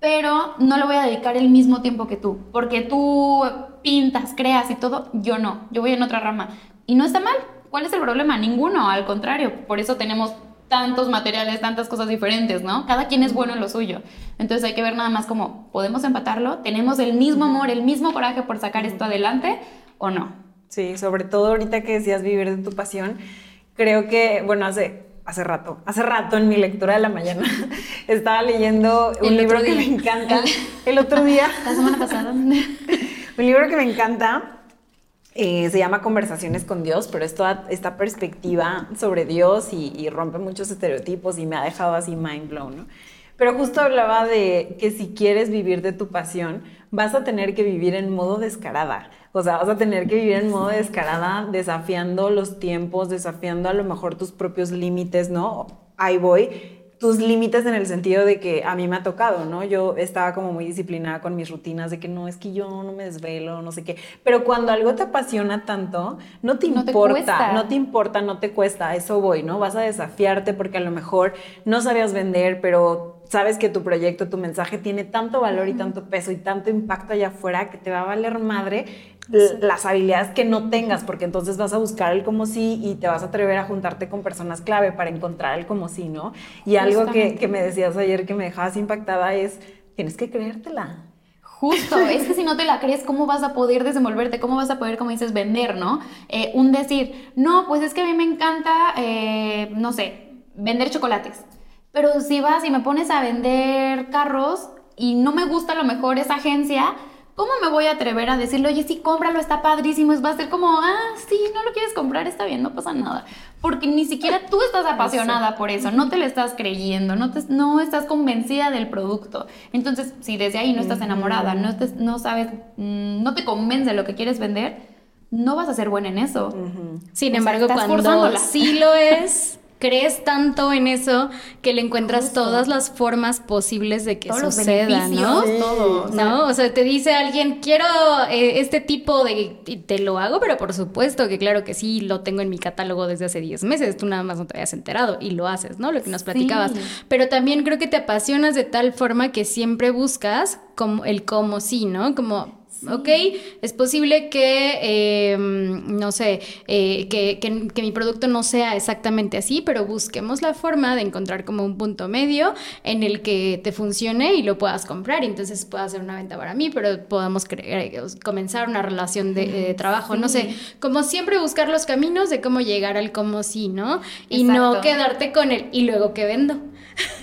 pero no le voy a dedicar el mismo tiempo que tú, porque tú pintas, creas y todo, yo no, yo voy en otra rama. Y no está mal, ¿cuál es el problema? Ninguno, al contrario, por eso tenemos tantos materiales, tantas cosas diferentes, ¿no? Cada quien es bueno en lo suyo. Entonces hay que ver nada más como, ¿podemos empatarlo? ¿Tenemos el mismo amor, el mismo coraje por sacar esto adelante o no? Sí, sobre todo ahorita que decías vivir de tu pasión, creo que, bueno, hace hace rato, hace rato en mi lectura de la mañana, <laughs> estaba leyendo un libro que me encanta. <laughs> El otro día. La semana pasada. <laughs> un libro que me encanta. Eh, se llama Conversaciones con Dios, pero es toda esta perspectiva sobre Dios y, y, rompe muchos estereotipos y me ha dejado así mind blown, ¿no? Pero justo hablaba de que si quieres vivir de tu pasión, vas a tener que vivir en modo descarada. O sea, vas a tener que vivir en modo descarada, desafiando los tiempos, desafiando a lo mejor tus propios límites, ¿no? Ahí voy tus límites en el sentido de que a mí me ha tocado, ¿no? Yo estaba como muy disciplinada con mis rutinas de que no, es que yo no me desvelo, no sé qué. Pero cuando algo te apasiona tanto, no te importa, no te importa, no te cuesta, eso voy, ¿no? Vas a desafiarte porque a lo mejor no sabías vender, pero sabes que tu proyecto, tu mensaje tiene tanto valor y tanto peso y tanto impacto allá afuera que te va a valer madre las habilidades que no tengas, porque entonces vas a buscar el como sí y te vas a atrever a juntarte con personas clave para encontrar el como sí, ¿no? Y algo que, que me decías ayer que me dejabas impactada es, tienes que creértela. Justo, es que si no te la crees, ¿cómo vas a poder desenvolverte? ¿Cómo vas a poder, como dices, vender, no? Eh, un decir, no, pues es que a mí me encanta, eh, no sé, vender chocolates. Pero si vas y me pones a vender carros y no me gusta a lo mejor esa agencia, ¿cómo me voy a atrever a decirle, oye, sí, cómpralo, está padrísimo? Es, va a ser como, ah, sí, no lo quieres comprar, está bien, no pasa nada. Porque ni siquiera tú estás apasionada por eso, no te lo estás creyendo, no, te, no estás convencida del producto. Entonces, si desde ahí no estás enamorada, no, no sabes, mm, no te convence lo que quieres vender, no vas a ser buena en eso. Sin embargo, cuando sí lo es crees tanto en eso que le encuentras todas las formas posibles de que suceda, ¿no? Todo, ¿No? O sea, te dice alguien, quiero eh, este tipo de... Y te lo hago, pero por supuesto que claro que sí, lo tengo en mi catálogo desde hace 10 meses, tú nada más no te habías enterado y lo haces, ¿no? Lo que nos platicabas. Pero también creo que te apasionas de tal forma que siempre buscas como el cómo sí, ¿no? Como ¿ok? Es posible que, em, no sé, eh, que, que, mi producto no sea exactamente así, pero busquemos la forma de encontrar como un punto medio en el que te funcione y lo puedas comprar entonces pueda hacer una venta para mí, pero podamos eh, comenzar una relación de, trabajo, no sé, como siempre buscar los caminos de cómo llegar al como sí, ¿no? Y no quedarte con el y luego que vendo.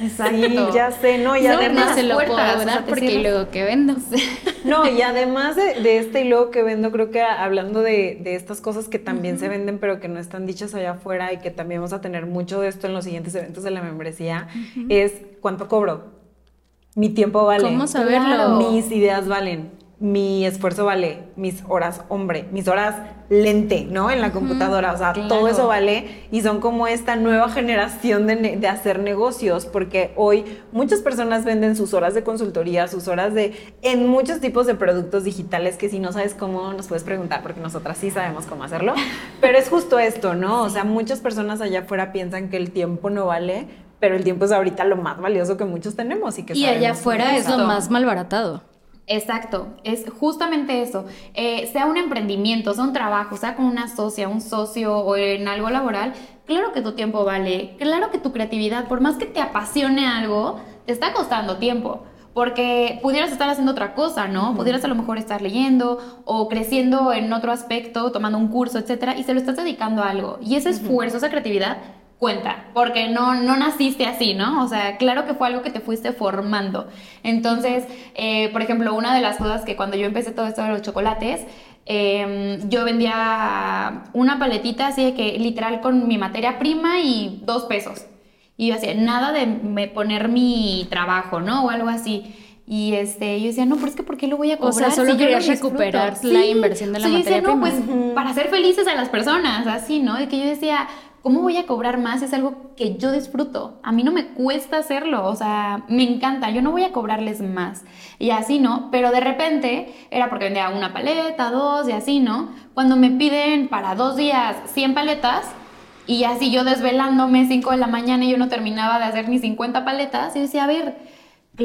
Exacto. ya sé, no, y además no se lo puedo dar porque y luego que vendo. No, y <laughs> además de, este y luego que vendo, creo que hablando de, estas cosas que también se venden, pero que no están dichas allá afuera y que también vamos a tener mucho de esto en los siguientes eventos de la membresía, es cuánto cobro. Mi tiempo vale. ¿Cómo saberlo? Mis ideas valen mi esfuerzo vale, mis horas hombre, mis horas lente, ¿no? En la computadora, o sea, todo eso vale y son como esta nueva generación de, hacer negocios, porque hoy muchas personas venden sus horas de consultoría, sus horas de, en muchos tipos de productos digitales que si no sabes cómo nos puedes preguntar, porque nosotras sí sabemos cómo hacerlo, <laughs> pero es justo esto, ¿no? O sea, muchas personas allá afuera piensan que el tiempo no vale, pero el tiempo es ahorita lo más valioso que muchos tenemos y que... Y allá afuera es lo más malbaratado. Exacto, es justamente eso. Eh, sea un emprendimiento, sea un trabajo, sea con una socia, un socio o en algo laboral, claro que tu tiempo vale, claro que tu creatividad, por más que te apasione algo, te está costando tiempo. porque pudieras estar haciendo otra cosa, ¿no? Pudieras a lo mejor estar leyendo o creciendo en otro aspecto, tomando un curso, etcétera, y se lo estás dedicando a algo. Y ese esfuerzo, esa creatividad, cuenta, porque no, no naciste así, ¿no? O sea, claro que fue algo que te fuiste formando. Entonces, eh, por ejemplo, una de las cosas que cuando yo empecé todo esto de los chocolates, em, yo vendía una paletita así de que literal con mi materia prima y dos pesos. Y yo hacía nada de me poner mi trabajo, ¿no? O algo así. Y este, yo decía, no, pero es que ¿por qué lo voy a cobrar? O sea, solo si yo quería lo disfruto?" recuperar la inversión de la Sí, yo materia decía, no, prima. pues para hacer felices a las personas, así, ¿no? De que yo decía, ¿cómo voy a cobrar más? Es algo que yo disfruto. A mí no me cuesta hacerlo, o sea, me encanta. Yo no voy a cobrarles más. Y así, ¿no? Pero de repente era porque vendía una paleta, dos y así, ¿no? Cuando me piden para dos días 100 paletas, y así yo desvelándome 5 de la mañana y yo no terminaba de hacer ni 50 paletas, y decía, a ver,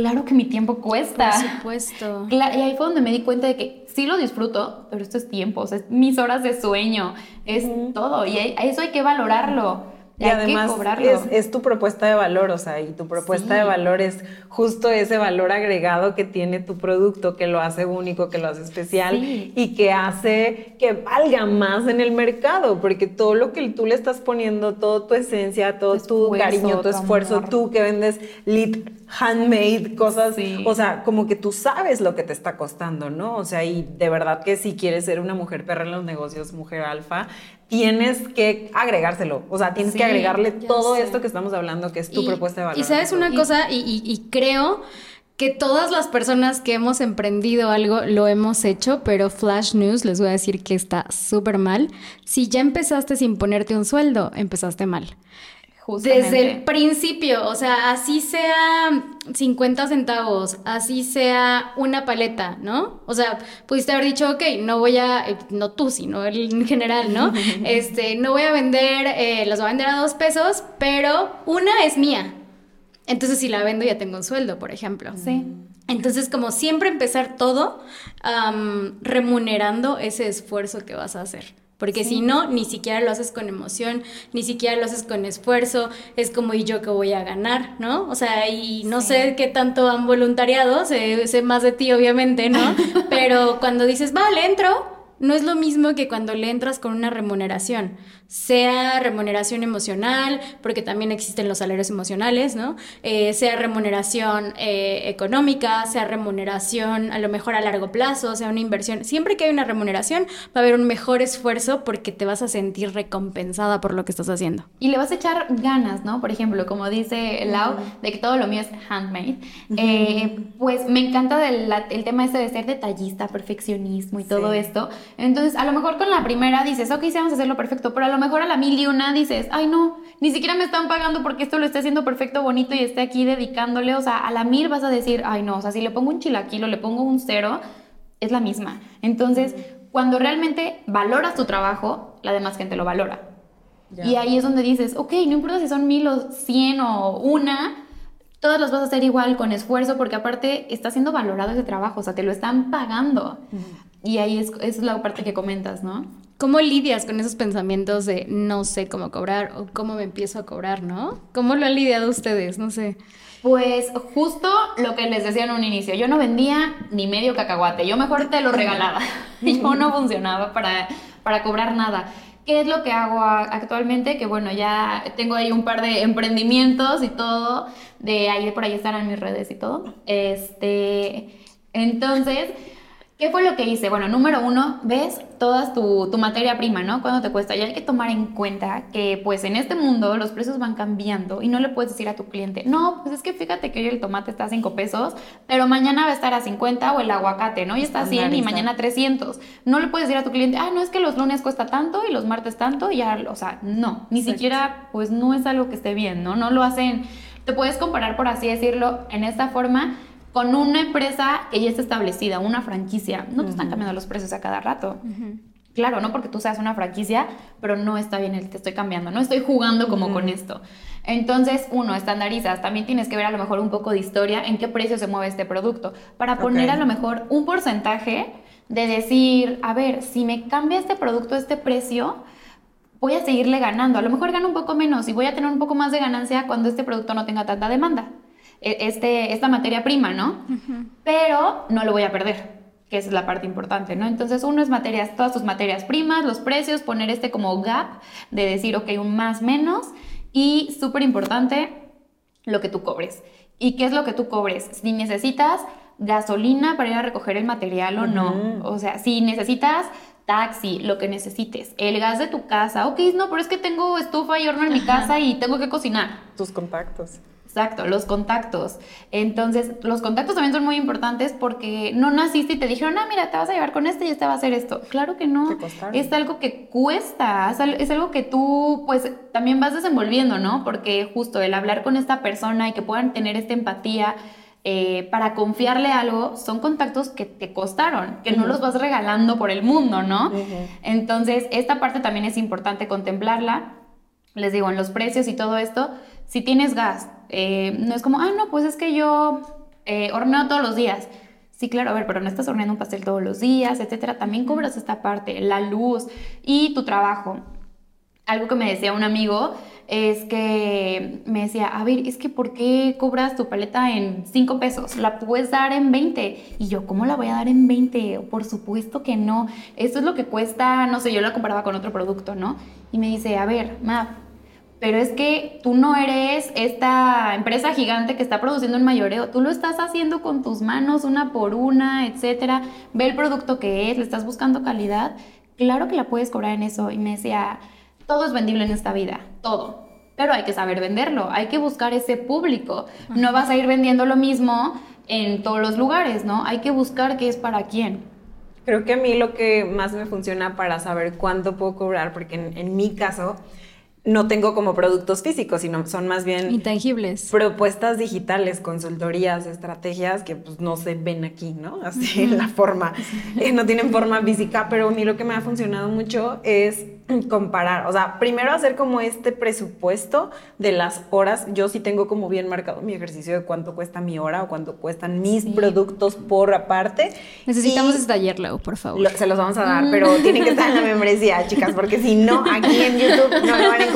claro que mi tiempo cuesta. Por supuesto. Y ahí fue donde me di cuenta de que sí lo disfruto, pero esto es tiempo, o sea, es mis horas de sueño, es todo, y eso hay que valorarlo. Y hay además que cobrarlo. es, es tu propuesta de valor, o sea, y tu propuesta Sí. de valor es justo ese valor agregado que tiene tu producto, que lo hace único, que lo hace especial Sí. y que hace que valga más en el mercado, porque todo lo que tú le estás poniendo, toda tu esencia, todo Tu cariño, tu tu esfuerzo, amor. tú que vendes lit handmade, cosas, Sí. o sea, como que tú sabes lo que te está costando, ¿no? O sea, y de verdad que si quieres ser una mujer perra en los negocios, mujer alfa, tienes que agregárselo, o sea, tienes Sí, que agregarle todo sé. esto que estamos hablando, que es tu Y- propuesta de valor. Y sabes una cosa, y, y- y creo que todas las personas que hemos emprendido algo lo hemos hecho, pero Flash News les voy a decir que está súper mal. Si ya empezaste sin ponerte un sueldo, empezaste mal. Justamente. Desde el principio, o sea, así sea 50 centavos, así sea una paleta, ¿no? O sea, pudiste haber dicho, ok, no voy a, eh, no tú, sino el- en general, ¿no? <laughs> Este, no voy a vender, eh, las voy a vender a dos pesos, pero una es mía. Entonces, si la vendo, ya tengo un sueldo, por ejemplo. Sí. Entonces, como siempre empezar todo remunerando ese esfuerzo que vas a hacer. Porque si no, ni siquiera lo haces con emoción, ni siquiera lo haces con esfuerzo, es como y yo que voy a ganar, ¿no? O sea, y no Sí. sé qué tanto han voluntariado, sé, sé más de ti obviamente, ¿no? <laughs> Pero cuando dices, vale, entro, no es lo mismo que cuando le entras con una remuneración, sea remuneración emocional, porque también existen los salarios emocionales, ¿no? Eh, sea remuneración eh, económica, sea remuneración a lo mejor a largo plazo, sea una inversión. Siempre que hay una remuneración va a haber un mejor esfuerzo porque te vas a sentir recompensada por lo que estás haciendo. Y le vas a echar ganas, ¿no? Por ejemplo, como dice Lau, de que todo lo mío es handmade. eh, pues me encanta del- la- el tema ese de ser detallista, perfeccionismo y todo esto. Entonces, a lo mejor con la primera dices, ok, sí, vamos a hacerlo perfecto, pero a lo mejor a la mil y una dices, ay, no, ni siquiera me están pagando porque esto lo esté haciendo perfecto, bonito y esté aquí dedicándole. O sea, a la mil vas a decir, ay, no, o sea, si le pongo un chilaquilo, le pongo un cero, es la misma. Entonces, cuando realmente valoras tu trabajo, la demás gente lo valora. Ya. Y ahí es donde dices, ok, no importa si son mil o cien o una, todas las vas a hacer igual con esfuerzo porque aparte está siendo valorado ese trabajo, o sea, te lo están pagando. Y ahí es la parte que comentas, ¿no? ¿Cómo lidias con esos pensamientos de no sé cómo cobrar o cómo me empiezo a cobrar, no? ¿Cómo lo han lidiado ustedes? No sé. Pues justo lo que les decía en un inicio, yo no vendía ni medio cacahuate, yo mejor te lo regalaba. <laughs> yo no funcionaba para, para cobrar nada. ¿Qué es lo que hago actualmente? Que bueno, ya tengo ahí un par de emprendimientos y todo, de ahí por ahí estarán mis redes y todo. Este, entonces, ¿Qué fue lo que hice? Bueno, número uno, ves toda tu, tu materia prima, ¿no? ¿Cuánto te cuesta? Y hay que tomar en cuenta que, pues, en este mundo los precios van cambiando y no le puedes decir a tu cliente, no, pues es que fíjate que hoy el tomate está a 5 pesos, pero mañana va a estar a 50 o el aguacate, ¿no? Y está a 100 y mañana 300. No le puedes decir a tu cliente, ah, no, es que los lunes cuesta tanto y los martes tanto y ya, o sea, no, ni Exacto. siquiera, pues, no es algo que esté bien, ¿no? No lo hacen, te puedes comparar, por así decirlo, en esta forma con una empresa que ya está establecida, una franquicia. No te están cambiando los precios a cada rato. Claro, no porque tú seas una franquicia, pero no está bien el te estoy cambiando, no estoy jugando como con esto. Entonces, uno, estandarizas, también tienes que ver a lo mejor un poco de historia, en qué precio se mueve este producto, para poner a lo mejor un porcentaje de decir, a ver, si me cambia este producto a este precio, voy a seguirle ganando. A lo mejor gano un poco menos y voy a tener un poco más de ganancia cuando este producto no tenga tanta demanda. E- este, esta materia prima, ¿no? Pero no lo voy a perder, que esa es la parte importante, ¿no? Entonces, uno es materias, todas tus materias primas, los precios, poner este como gap de decir, ok, un más menos, y súper importante, lo que tú cobres. ¿Y qué es lo que tú cobres? Si necesitas gasolina para ir a recoger el material o no. O sea, si necesitas taxi, lo que necesites, el gas de tu casa, ok, no, pero es que tengo estufa y horno en mi casa y tengo que cocinar. Tus contactos. Exacto, los contactos. Entonces, los contactos también son muy importantes porque no naciste y te dijeron, ah, mira, te vas a llevar con este y este va a hacer esto. Claro que no. Te costaron. Es algo que cuesta, es algo que tú, pues, también vas desenvolviendo, ¿no? Porque justo el hablar con esta persona y que puedan tener esta empatía eh, para confiarle algo, son contactos que te costaron, que no los vas regalando por el mundo, ¿no? Entonces, esta parte también es importante contemplarla les digo, en los precios y todo esto, si tienes gas, eh, no es como, ah, no, pues es que yo eh, horneo todos los días. Sí, claro, a ver, pero no estás horneando un pastel todos los días, etcétera. También cobras esta parte, la luz y tu trabajo. Algo que me decía un amigo es que me decía, a ver, es que ¿por qué cobras tu paleta en 5 pesos? La puedes dar en 20. Y yo, ¿cómo la voy a dar en 20? Por supuesto que no. Esto es lo que cuesta, no sé, yo la comparaba con otro producto, ¿no? Y me dice, a ver, Map, pero es que tú no eres esta empresa gigante que está produciendo un mayoreo, tú lo estás haciendo con tus manos, una por una, etcétera. Ve el producto que es, le estás buscando calidad. Claro que la puedes cobrar en eso. Y me decía, todo es vendible en esta vida, todo. Pero hay que saber venderlo, hay que buscar ese público. No vas a ir vendiendo lo mismo en todos los lugares, ¿no? Hay que buscar qué es para quién. Creo que a mí lo que más me funciona para saber cuánto puedo cobrar, porque en, en mi caso no tengo como productos físicos, sino son más bien Intangibles. propuestas digitales, consultorías, estrategias que pues no se ven aquí, ¿no? Así en la forma, <laughs> eh, no tienen forma física, pero a mí lo que me ha funcionado mucho es comparar, o sea, primero hacer como este presupuesto de las horas, yo sí tengo como bien marcado mi ejercicio de cuánto cuesta mi hora o cuánto cuestan mis Sí. productos por aparte. Necesitamos Y- taller, Leo, por favor. lo- se los vamos a dar, pero tienen que estar en la membresía, chicas, porque si no, aquí en YouTube no me van a encontrar <laughs>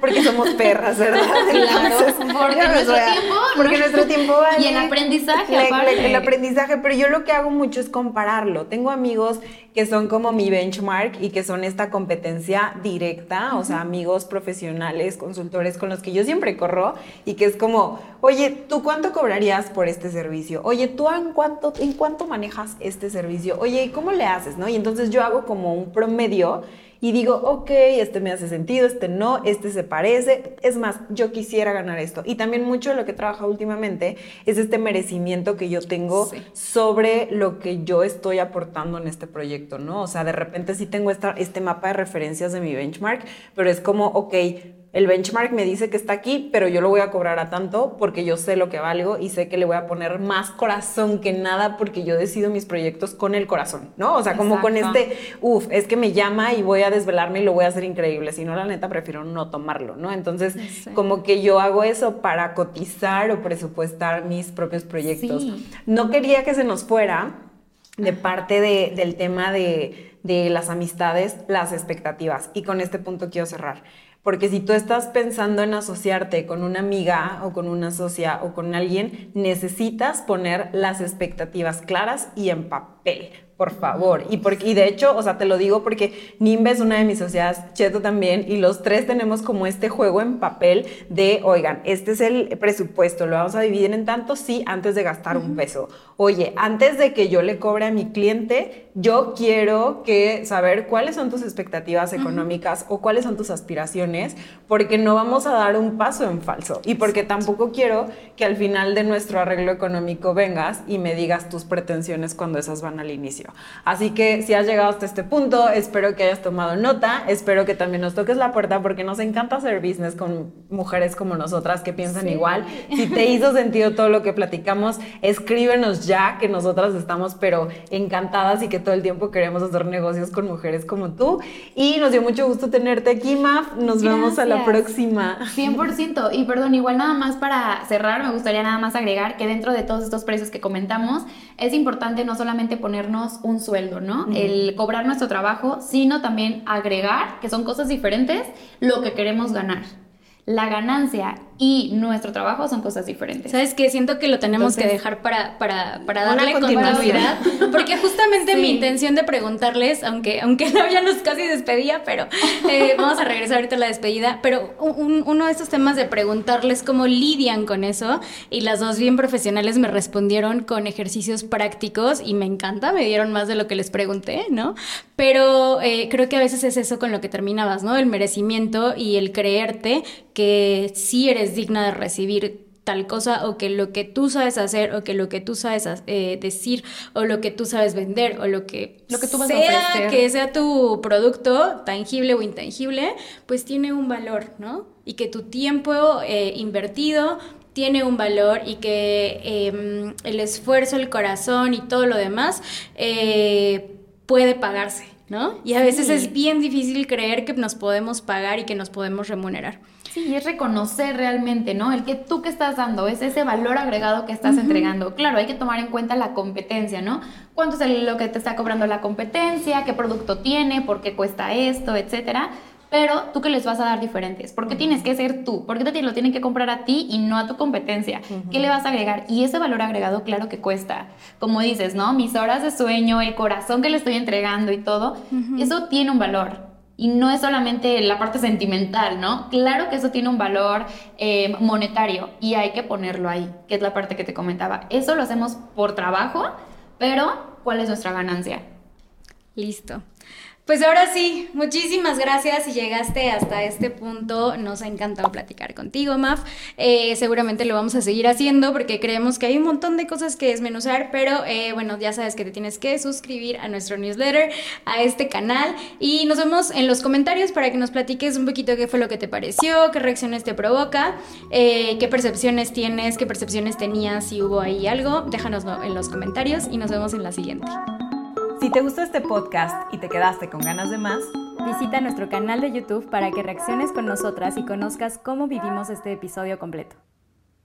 porque somos perras, ¿verdad? <laughs> Claro, porque nuestro tiempo, Porque ¿no? nuestro tiempo vale. Y el aprendizaje, Le- le- aparte. el aprendizaje, pero yo lo que hago mucho es compararlo. Tengo amigos que son como mi benchmark y que son esta competencia directa, o sea, amigos profesionales, consultores con los que yo siempre corro y que es como, oye, ¿tú cuánto cobrarías por este servicio? Oye, ¿tú en cuánto, en cuánto manejas este servicio? Oye, ¿y cómo le haces? ¿no? Y entonces yo hago como un promedio y digo, ok, este me hace sentido, este no, este se parece. Es más, yo quisiera ganar esto. Y también mucho de lo que he trabajado últimamente es este merecimiento que yo tengo Sí. sobre lo que yo estoy aportando en este proyecto, ¿no? O sea, de repente sí tengo esta, este mapa de referencias de mi benchmark, pero es como, ok, el benchmark me dice que está aquí, pero yo lo voy a cobrar a tanto porque yo sé lo que valgo y sé que le voy a poner más corazón que nada porque yo decido mis proyectos con el corazón, ¿no? O sea, como con este, uff, es que me llama y voy a desvelarme y lo voy a hacer increíble. Si no, la neta, prefiero no tomarlo, ¿no? Entonces, Sí. como que yo hago eso para cotizar o presupuestar mis propios proyectos. Sí. No quería que se nos fuera de parte de- del tema de, de las amistades, las expectativas. Y con este punto quiero cerrar. Porque si tú estás pensando en asociarte con una amiga o con una socia o con alguien, necesitas poner las expectativas claras y en papel, por favor. Y, porque, y de hecho, o sea, te lo digo porque Nimbe es una de mis socias, Cheto también, y los tres tenemos como este juego en papel de, oigan, este es el presupuesto, lo vamos a dividir en tanto, sí, antes de gastar un peso. Oye, antes de que yo le cobre a mi cliente, yo quiero que saber cuáles son tus expectativas económicas o cuáles son tus aspiraciones, porque no vamos a dar un paso en falso y porque tampoco quiero que al final de nuestro arreglo económico vengas y me digas tus pretensiones cuando esas van al inicio. Así que si has llegado hasta este punto, espero que hayas tomado nota, espero que también nos toques la puerta porque nos encanta hacer business con mujeres como nosotras que piensan Sí. igual. Si te <laughs> hizo sentido todo lo que platicamos, escríbenos ya que nosotras estamos pero encantadas y que todo el tiempo queremos hacer negocios con mujeres como tú. Y nos dio mucho gusto tenerte aquí, Maf. Nos vemos a la Gracias. próxima. 100%. Y perdón, igual nada más para cerrar, me gustaría nada más agregar que dentro de todos estos precios que comentamos, es importante no solamente ponernos un sueldo, ¿no? El cobrar nuestro trabajo, sino también agregar, que son cosas diferentes, lo que queremos ganar. La ganancia y nuestro trabajo son cosas diferentes. ¿Sabes qué? Siento que lo tenemos que dejar para, para, para darle continuidad. <laughs> Porque justamente mi intención de preguntarles, aunque, aunque no, ya nos casi despedía, pero eh, <laughs> vamos a regresar ahorita a la despedida, pero uno de estos temas de preguntarles cómo lidian con eso, y las dos bien profesionales me respondieron con ejercicios prácticos y me encanta, me dieron más de lo que les pregunté, ¿no? Pero eh, creo que a veces es eso con lo que terminabas, ¿no? El merecimiento y el creerte que sí eres digna de recibir tal cosa o que lo que tú sabes hacer o que lo que tú sabes eh, decir o lo que tú sabes vender o lo que, lo que tú vas sea a que sea tu producto tangible o intangible pues tiene un valor no y que tu tiempo eh, invertido tiene un valor y que em, el esfuerzo el corazón y todo lo demás eh, puede pagarse ¿no? Y a veces es bien difícil creer que nos podemos pagar y que nos podemos remunerar. Sí, es reconocer realmente, ¿no? El que tú que estás dando es ese valor agregado que estás entregando. Claro, hay que tomar en cuenta la competencia, ¿no? ¿Cuánto es lo que te está cobrando la competencia? ¿Qué producto tiene? ¿Por qué cuesta esto? Etcétera pero tú que les vas a dar diferentes. ¿Por qué tienes que ser tú? ¿Por qué te lo tienen que comprar a ti y no a tu competencia? ¿Qué le vas a agregar? Y ese valor agregado, claro que cuesta. Como dices, ¿no? Mis horas de sueño, el corazón que le estoy entregando y todo, eso tiene un valor. Y no es solamente la parte sentimental, ¿no? Claro que eso tiene un valor eh, monetario y hay que ponerlo ahí, que es la parte que te comentaba. Eso lo hacemos por trabajo, pero ¿cuál es nuestra ganancia? Listo. Pues ahora sí, muchísimas gracias si llegaste hasta este punto. Nos ha encantado platicar contigo, Maf. Eh, seguramente lo vamos a seguir haciendo porque creemos que hay un montón de cosas que desmenuzar, pero eh, bueno, ya sabes que te tienes que suscribir a nuestro newsletter, a este canal y nos vemos en los comentarios para que nos platiques un poquito qué fue lo que te pareció, qué reacciones te provoca, eh, qué percepciones tienes, qué percepciones tenías, si hubo ahí algo. Déjanoslo en los comentarios y nos vemos en la siguiente. Si te gustó este podcast y te quedaste con ganas de más, visita nuestro canal de YouTube para que reacciones con nosotras y conozcas cómo vivimos este episodio completo.